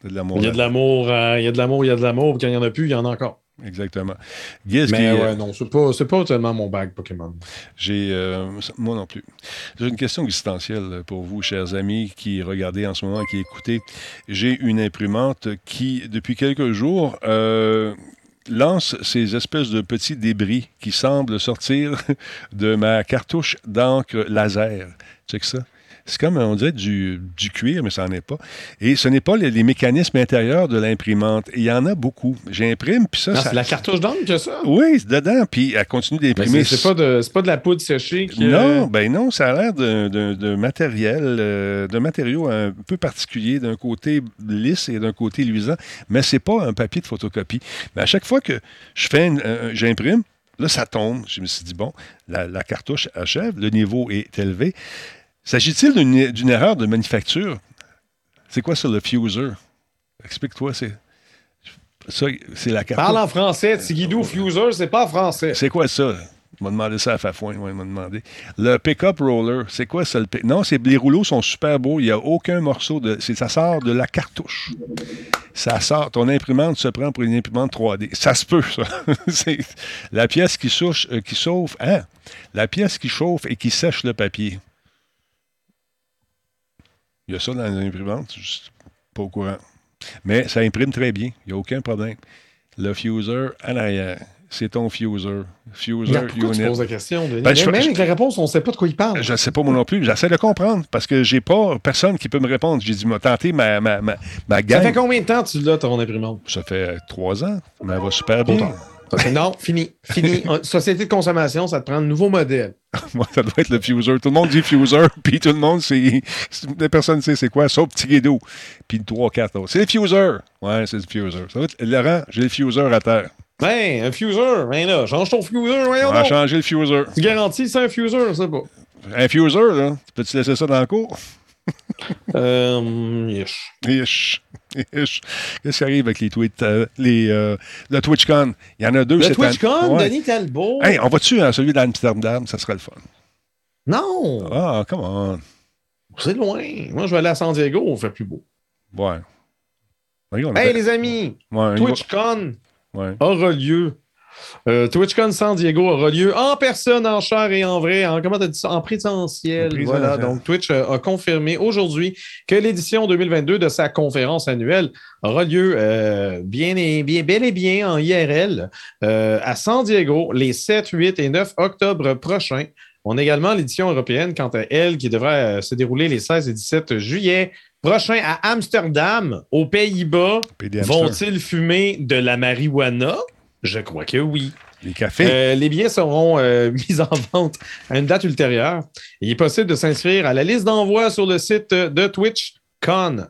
Il y a de l'amour. Il y a de l'amour, euh, il y a de l'amour, il y a de l'amour. Quand il n'y en a plus, il y en a encore. Exactement. Giz Mais ouais, non, c'est pas, pas tellement mon bag Pokémon. J'ai, euh, moi non plus. J'ai une question existentielle pour vous, chers amis, qui regardez en ce moment, qui écoutez. J'ai une imprimante qui, depuis quelques jours, lance ces espèces de petits débris qui semblent sortir de ma cartouche d'encre laser. que ça. C'est comme, on dirait, du, cuir, mais ça n'en est pas. Et ce n'est pas les, mécanismes intérieurs de l'imprimante. Il y en a beaucoup. J'imprime, puis ça... C'est la cartouche d'encre que ça? Oui, c'est dedans, puis elle continue d'imprimer. C'est pas, de, pas de la poudre séchée qui... Non, ben non, ça a l'air de, matériel, euh, de matériau un peu particulier, d'un côté lisse et d'un côté luisant, mais c'est pas un papier de photocopie. Mais à chaque fois que je fais, j'imprime, là, ça tombe. Je me suis dit, bon, la, la cartouche achève, le niveau est élevé. S'agit-il d'une erreur de manufacture? C'est quoi ça, le fuser? Explique-toi, c'est. Ça, c'est la carte. Parle en français, Tigidou, fuser, c'est pas français. C'est quoi ça? Il m'a demandé ça à Fafouin, il m'a demandé. Le pick-up roller, c'est quoi ça? Le non, les rouleaux sont super beaux. Il n'y a aucun morceau de. Ça sort de la cartouche. Ça sort. Ton imprimante se prend pour une imprimante 3D. Ça se peut, ça. la pièce qui, souche, euh, qui chauffe. Hein? La pièce qui chauffe et qui sèche le papier. Il y a ça dans les imprimantes, je suis pas au courant. Mais ça imprime très bien, il n'y a aucun problème. le fuser en arrière c'est ton fuser. Fuser unit. Tu poses la question, Denis? Ben, même avec la réponse, on ne sait pas de quoi il parle. Je ne sais pas moi non plus. J'essaie de comprendre parce que j'ai pas personne qui peut me répondre. J'ai dit, m'a tenté ma, ma, ma, ma Ça fait combien de temps tu l'as, ton imprimante? Ça fait trois ans. Mais elle va super bien. Non, fini. Fini. Société de consommation, ça te prend un nouveau modèle. Moi, ça doit être le fuser. Tout le monde dit fuser, puis tout le monde, c'est. Personne ne sait c'est quoi, sauf petit guido. Puis 3-4 C'est le fuser. Ouais, c'est le fuser. Ça va être... Laurent, j'ai le fuser à terre. Ben, un fuser, ben là, change ton fuser, voyons On va changer le fuser. Tu garantis c'est un fuser, sais pas. Un fuser, là, peux-tu laisser ça dans le cours? euh. Qu'est-ce qui arrive avec les tweets, euh, les, euh, le TwitchCon? Il y en a deux. Le TwitchCon, ouais. Denis Talbot. Hey, on va-tu à celui d'Amsterdam? Ça serait le fun. Non. Ah, come on. C'est loin. Moi, je vais aller à San Diego, on fait plus beau. Ouais. hey, les amis, ouais, TwitchCon, aura lieu. Euh, TwitchCon San Diego aura lieu en personne, en chair et en vrai, en, comment dit en présentiel. Voilà, donc Twitch euh, a confirmé aujourd'hui que l'édition 2022 de sa conférence annuelle aura lieu euh, bien et bien, bel et bien en IRL à San Diego les 7, 8 et 9 octobre prochains. On a également l'édition européenne, quant à elle, qui devrait se dérouler les 16 et 17 juillet prochain à Amsterdam, aux Pays-Bas. Vont-ils fumer de la marijuana? Je crois que oui. Les cafés. Euh, les billets seront euh, mis en vente à une date ultérieure. Il est possible de s'inscrire à la liste d'envoi sur le site de twitchcon.com.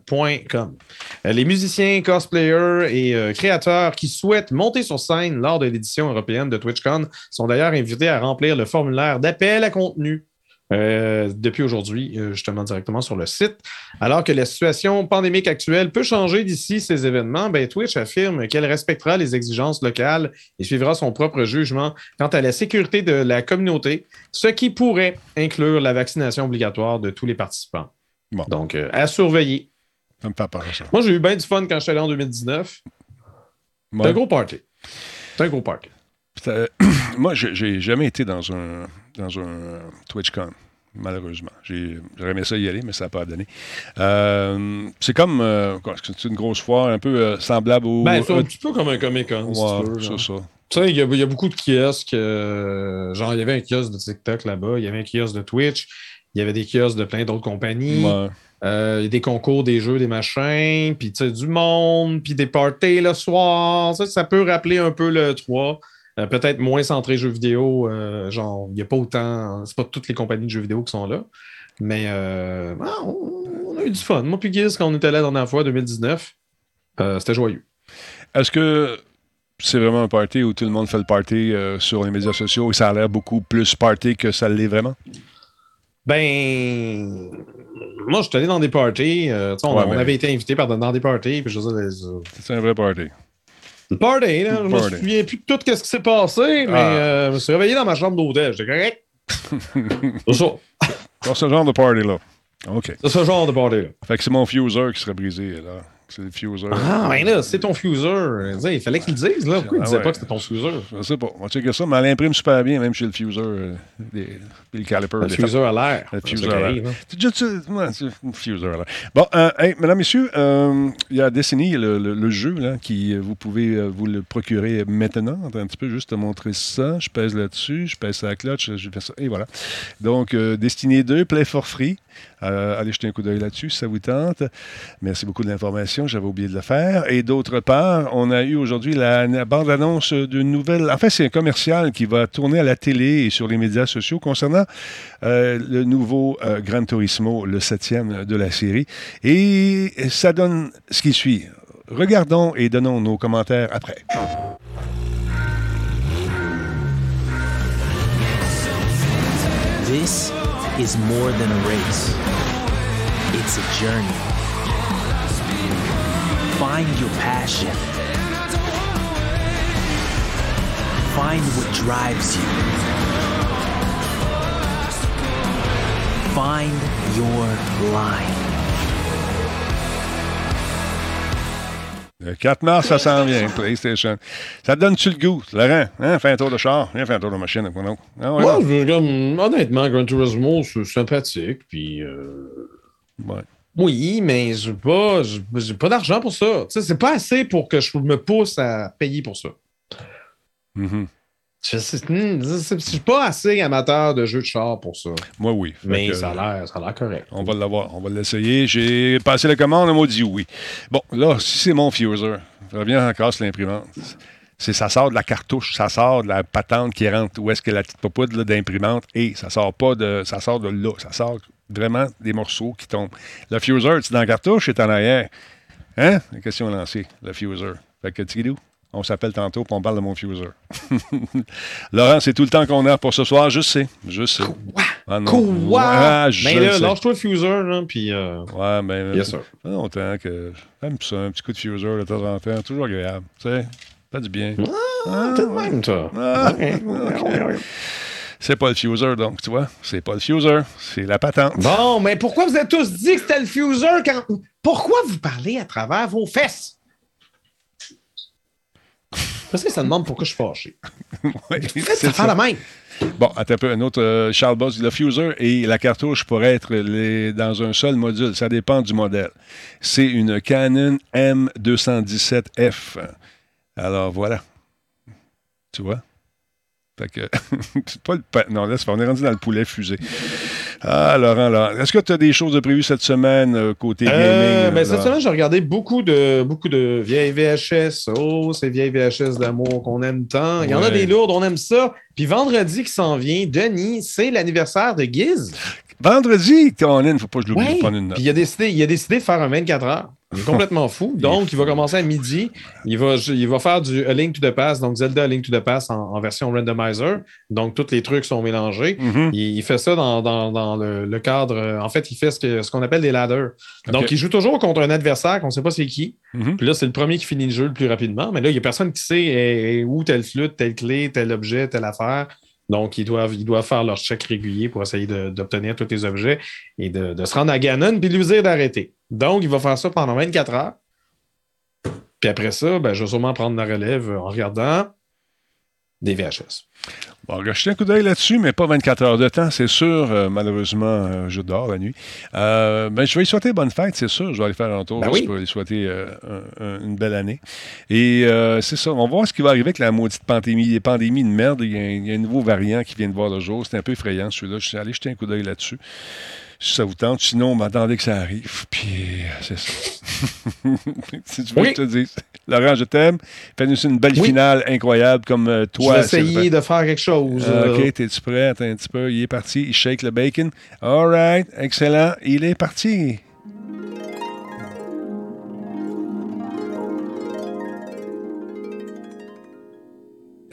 Euh, les musiciens, cosplayers et créateurs qui souhaitent monter sur scène lors de l'édition européenne de TwitchCon sont d'ailleurs invités à remplir le formulaire d'appel à contenu euh, depuis aujourd'hui, euh, justement directement sur le site. Alors que la situation pandémique actuelle peut changer d'ici ces événements, ben, Twitch affirme qu'elle respectera les exigences locales et suivra son propre jugement quant à la sécurité de la communauté, ce qui pourrait inclure la vaccination obligatoire de tous les participants. Donc, euh, à surveiller. Ça me fait peur, ça. Moi, j'ai eu bien du fun quand je suis allé en 2019. C'est un gros party. C'est un gros party. Moi, j'ai jamais été dans un, dans un TwitchCon, malheureusement. J'aurais aimé ça y aller, mais ça n'a pas donné. Euh, c'est comme euh, c'est une grosse foire un peu euh, semblable au. Ben, c'est un petit peu comme un Comic-Con. Ouais, c'est ça. Tu sais, il y, a beaucoup de kiosques. genre, il y avait un kiosque de TikTok là-bas, il y avait un kiosque de Twitch, il y avait des kiosques de plein d'autres compagnies. des concours, des jeux, des machins, puis tu sais, du monde, puis des parties le soir. Ça, ça peut rappeler un peu le 3. Euh, peut-être moins centré jeux vidéo. Euh, genre, il n'y a pas autant. C'est pas toutes les compagnies de jeux vidéo qui sont là. Mais euh, ah, on, a eu du fun. Moi, puis Giz, quand on était là la dernière fois, 2019, c'était joyeux. Est-ce que c'est vraiment un party où tout le monde fait le party sur les médias sociaux et ça a l'air beaucoup plus party que ça l'est vraiment? Ben, moi, je suis allé dans des parties. on, avait été invité par, dans des parties. c'est un vrai party. Le party, là. Je me souviens plus de tout ce qui s'est passé, mais ah. euh, je me suis réveillé dans ma chambre d'hôtel. J'étais correct. c'est ça. C'est ce genre de party-là. OK. C'est ce genre de party-là. Fait que c'est mon fuser qui serait brisé, là. C'est le fuser. Ah, mais là, c'est ton fuser. Il fallait qu'il le dise, là. Pourquoi il ne disait pas que c'était ton fuser? Je sais pas. On va checker ça, mais elle imprime super bien, même chez le fuser. Euh, le caliper. Le fuser à l'air. Le fuser à l'air. C'est déjà le fuser à l'air. Bon, euh, hey, mesdames, messieurs, euh, il y a Destiny, le, le, jeu, là, qui vous pouvez vous le procurer maintenant. Un petit peu juste te montrer ça. Je pèse là-dessus, je pèse la clutch, je fais ça, et voilà. Donc, Destiny 2, Play for Free. allez jeter un coup d'œil là-dessus si ça vous tente. Merci beaucoup de l'information j'avais oublié de le faire. Et d'autre part, on a eu aujourd'hui la, bande-annonce d'une nouvelle. En fait, c'est un commercial qui va tourner à la télé et sur les médias sociaux concernant euh, le nouveau euh, Gran Turismo, le septième de la série. Et ça donne ce qui suit. Regardons et donnons nos commentaires après. This is more than a race. It's a journey. Find your passion. Find what drives you. Find your line. Le 4 mars, ça s'en vient, PlayStation. Ça te donne-tu le goût, Laurent? Hein? Fais un tour de char. Viens faire un tour de machine avec moi. Ah, ouais, Moi, honnêtement, Gran Turismo, c'est sympathique. Puis. Euh... Ouais. Oui, mais je pas, j'ai pas d'argent pour ça. Sais, c'est pas assez pour que je me pousse à payer pour ça. Mm-hmm. Je suis pas assez amateur de jeux de char pour ça. Moi, oui. Mais ça a l'air correct. On va l'avoir. On va l'essayer. J'ai passé la commande, on m'a dit oui. Bon, là, si c'est mon fuser, je reviens encore sur l'imprimante. C'est, ça sort de la cartouche, ça sort de la patente qui rentre où est-ce que la petite popoudre d'imprimante et ça sort pas de. Ça sort de là. Ça sort vraiment des morceaux qui tombent. Le fuser, c'est dans la cartouche, c'est en arrière. Hein? La question lancée, le fuser. Fait que, Tigidou, on s'appelle tantôt pour on parle de mon fuser. Laurent, c'est tout le temps qu'on a pour ce soir. Je sais. Je sais. Quoi? Ah Quoi? Ah, mais là, lâche-toi le fuser, là, puis... Euh... Ouais. Bien sûr. Ça longtemps que... J'aime ça, un petit coup de fuser de temps en temps. Toujours agréable. Tu sais, pas du bien. Ah, t'es de même, toi. Ah, C'est pas le fuser, donc, tu vois. C'est pas le fuser, c'est la patente. Bon, mais pourquoi vous êtes tous dit que c'était le fuser quand. Pourquoi vous parlez à travers vos fesses? Parce que ça demande pourquoi je suis fâché. oui, ça fait la même. Bon, attends un peu, un autre euh, Charles Boss. Le fuser et la cartouche pourraient être les, dans un seul module. Ça dépend du modèle. C'est une Canon M217F. Alors voilà. Tu vois? Fait que, pas le Non, là, on est rendu dans le poulet fusé. Ah, Laurent, Laurent. Est-ce que tu as des choses de prévues cette semaine euh, côté gaming? Euh, ben, cette semaine, j'ai regardé beaucoup de, beaucoup de vieilles VHS. Oh, ces vieilles VHS d'amour qu'on aime tant. Il y en a des lourdes, on aime ça. Puis vendredi qui s'en vient, Denis, c'est l'anniversaire de Giz. Vendredi, il ne faut pas que je l'oublie. une note. Puis il a, décidé, il a décidé de faire un 24 heures. Il est complètement fou. Donc, il va commencer à midi. Il va, il va faire du A Link to the Pass, donc Zelda A Link to the Pass en, version randomizer. Donc, tous les trucs sont mélangés. Mm-hmm. il, fait ça dans, le, cadre. En fait, il fait ce qu'on appelle des ladders. Donc, il joue toujours contre un adversaire qu'on ne sait pas c'est qui. Mm-hmm. Puis là, c'est le premier qui finit le jeu le plus rapidement. Mais là, il n'y a personne qui sait eh, où telle flûte, telle clé, tel objet, telle affaire. Donc, ils doivent, ils doivent faire leur check régulier pour essayer d'obtenir tous les objets et de, se rendre à Ganon puis lui dire d'arrêter. Donc, il va faire ça pendant 24 heures. Puis après ça, ben, je vais sûrement prendre la relève en regardant des VHS. Bon, je un coup d'œil là-dessus, mais pas 24 heures de temps, c'est sûr. Euh, malheureusement, euh, je dors la nuit. Euh, ben, je vais lui souhaiter bonne fête, c'est sûr. Je vais aller faire un tour ben pour lui souhaiter une belle année. Et c'est ça. On va voir ce qui va arriver avec la maudite pandémie. Les pandémies de merde, il y, a un, nouveau variant qui vient de voir le jour. C'est un peu effrayant, celui-là. Je suis allé jeter un coup d'œil là-dessus si ça vous tente. Sinon, on m'attendait que ça arrive. Puis, c'est ça. si tu veux que je te dise. Laurent, je t'aime. Fais-nous une belle finale incroyable comme euh, toi. Je vais essayer de faire quelque chose. Euh, OK, t'es-tu prêt? Attends un petit peu. Il est parti. Il shake le bacon. All right. Excellent. Il est parti.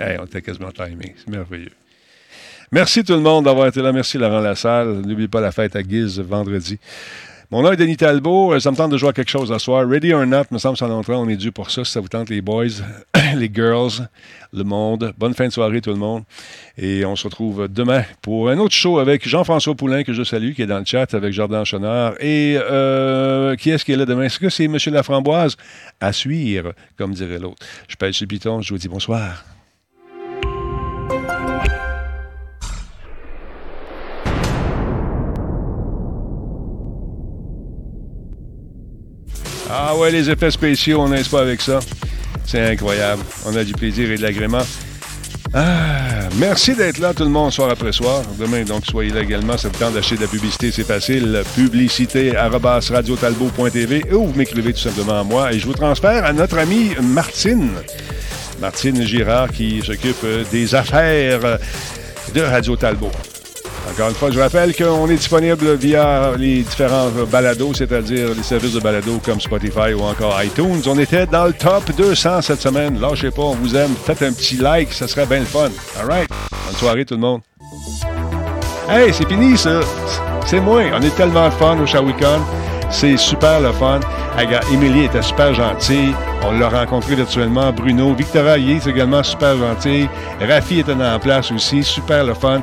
Hey, on était quasiment timé. C'est merveilleux. Merci tout le monde d'avoir été là. Merci Laurent Lassalle. N'oublie pas la fête à Guise vendredi. Mon nom est Denis Talbot. Euh, ça me tente de jouer à quelque chose ce soir. Ready or not, me semble, ça l'entrée. On est dû pour ça. Si ça vous tente, les boys, les girls, le monde. Bonne fin de soirée, tout le monde. Et on se retrouve demain pour un autre show avec Jean-François Poulain, que je salue, qui est dans le chat avec Jordan Chenard. Et euh, qui est-ce qui est là demain? Est-ce que c'est M. Laframboise? À suivre, comme dirait l'autre. Je pèse sur Piton. Je vous dis bonsoir. Ah ouais, les effets spéciaux, on n'est pas avec ça. C'est incroyable. On a du plaisir et de l'agrément. Ah, merci d'être là tout le monde soir après soir. Demain, donc, soyez là également. Ça vous tente d'acheter de la publicité, c'est facile. Publicité radiotalbo.tv ou vous m'écrivez tout simplement à moi et je vous transfère à notre amie Martine. Martine Girard qui s'occupe des affaires de Radio Talbot. Encore une fois, je rappelle qu'on est disponible via les différents balados, c'est-à-dire les services de balado comme Spotify ou encore iTunes. On était dans le top 200 cette semaine. Lâchez pas, on vous aime. Faites un petit like, ça serait bien le fun. All right? Bonne soirée tout le monde. Hey, c'est fini ça. C'est moi. On est tellement fun au Shawicon. C'est super le fun. Emily était super gentille. On l'a rencontré virtuellement. Bruno. Victoria Yates également, super gentil. Rafi était en place aussi, super le fun.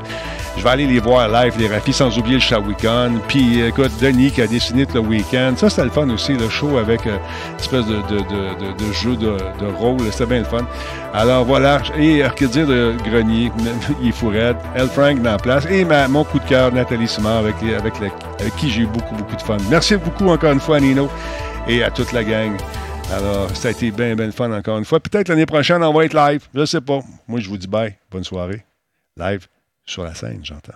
Je vais aller les voir live, les Rafi, sans oublier le Shawicon. Puis, écoute, Denis qui a dessiné le week-end. Ça, c'était le fun aussi, le show avec euh, une espèce de, de, de, de jeu de, rôle. C'était bien le fun. Alors, voilà. Et euh, que dire de Grenier, il fourette. El Frank dans la place. Et ma, mon coup de cœur, Nathalie Simard, avec, avec, avec qui j'ai eu beaucoup, beaucoup de fun. Merci beaucoup encore une fois, Nino, et à toute la gang. Alors, ça a été bien, bien fun encore une fois. Peut-être l'année prochaine, on va être live. Je sais pas. Moi, je vous dis bye. Bonne soirée. Live sur la scène, j'entends.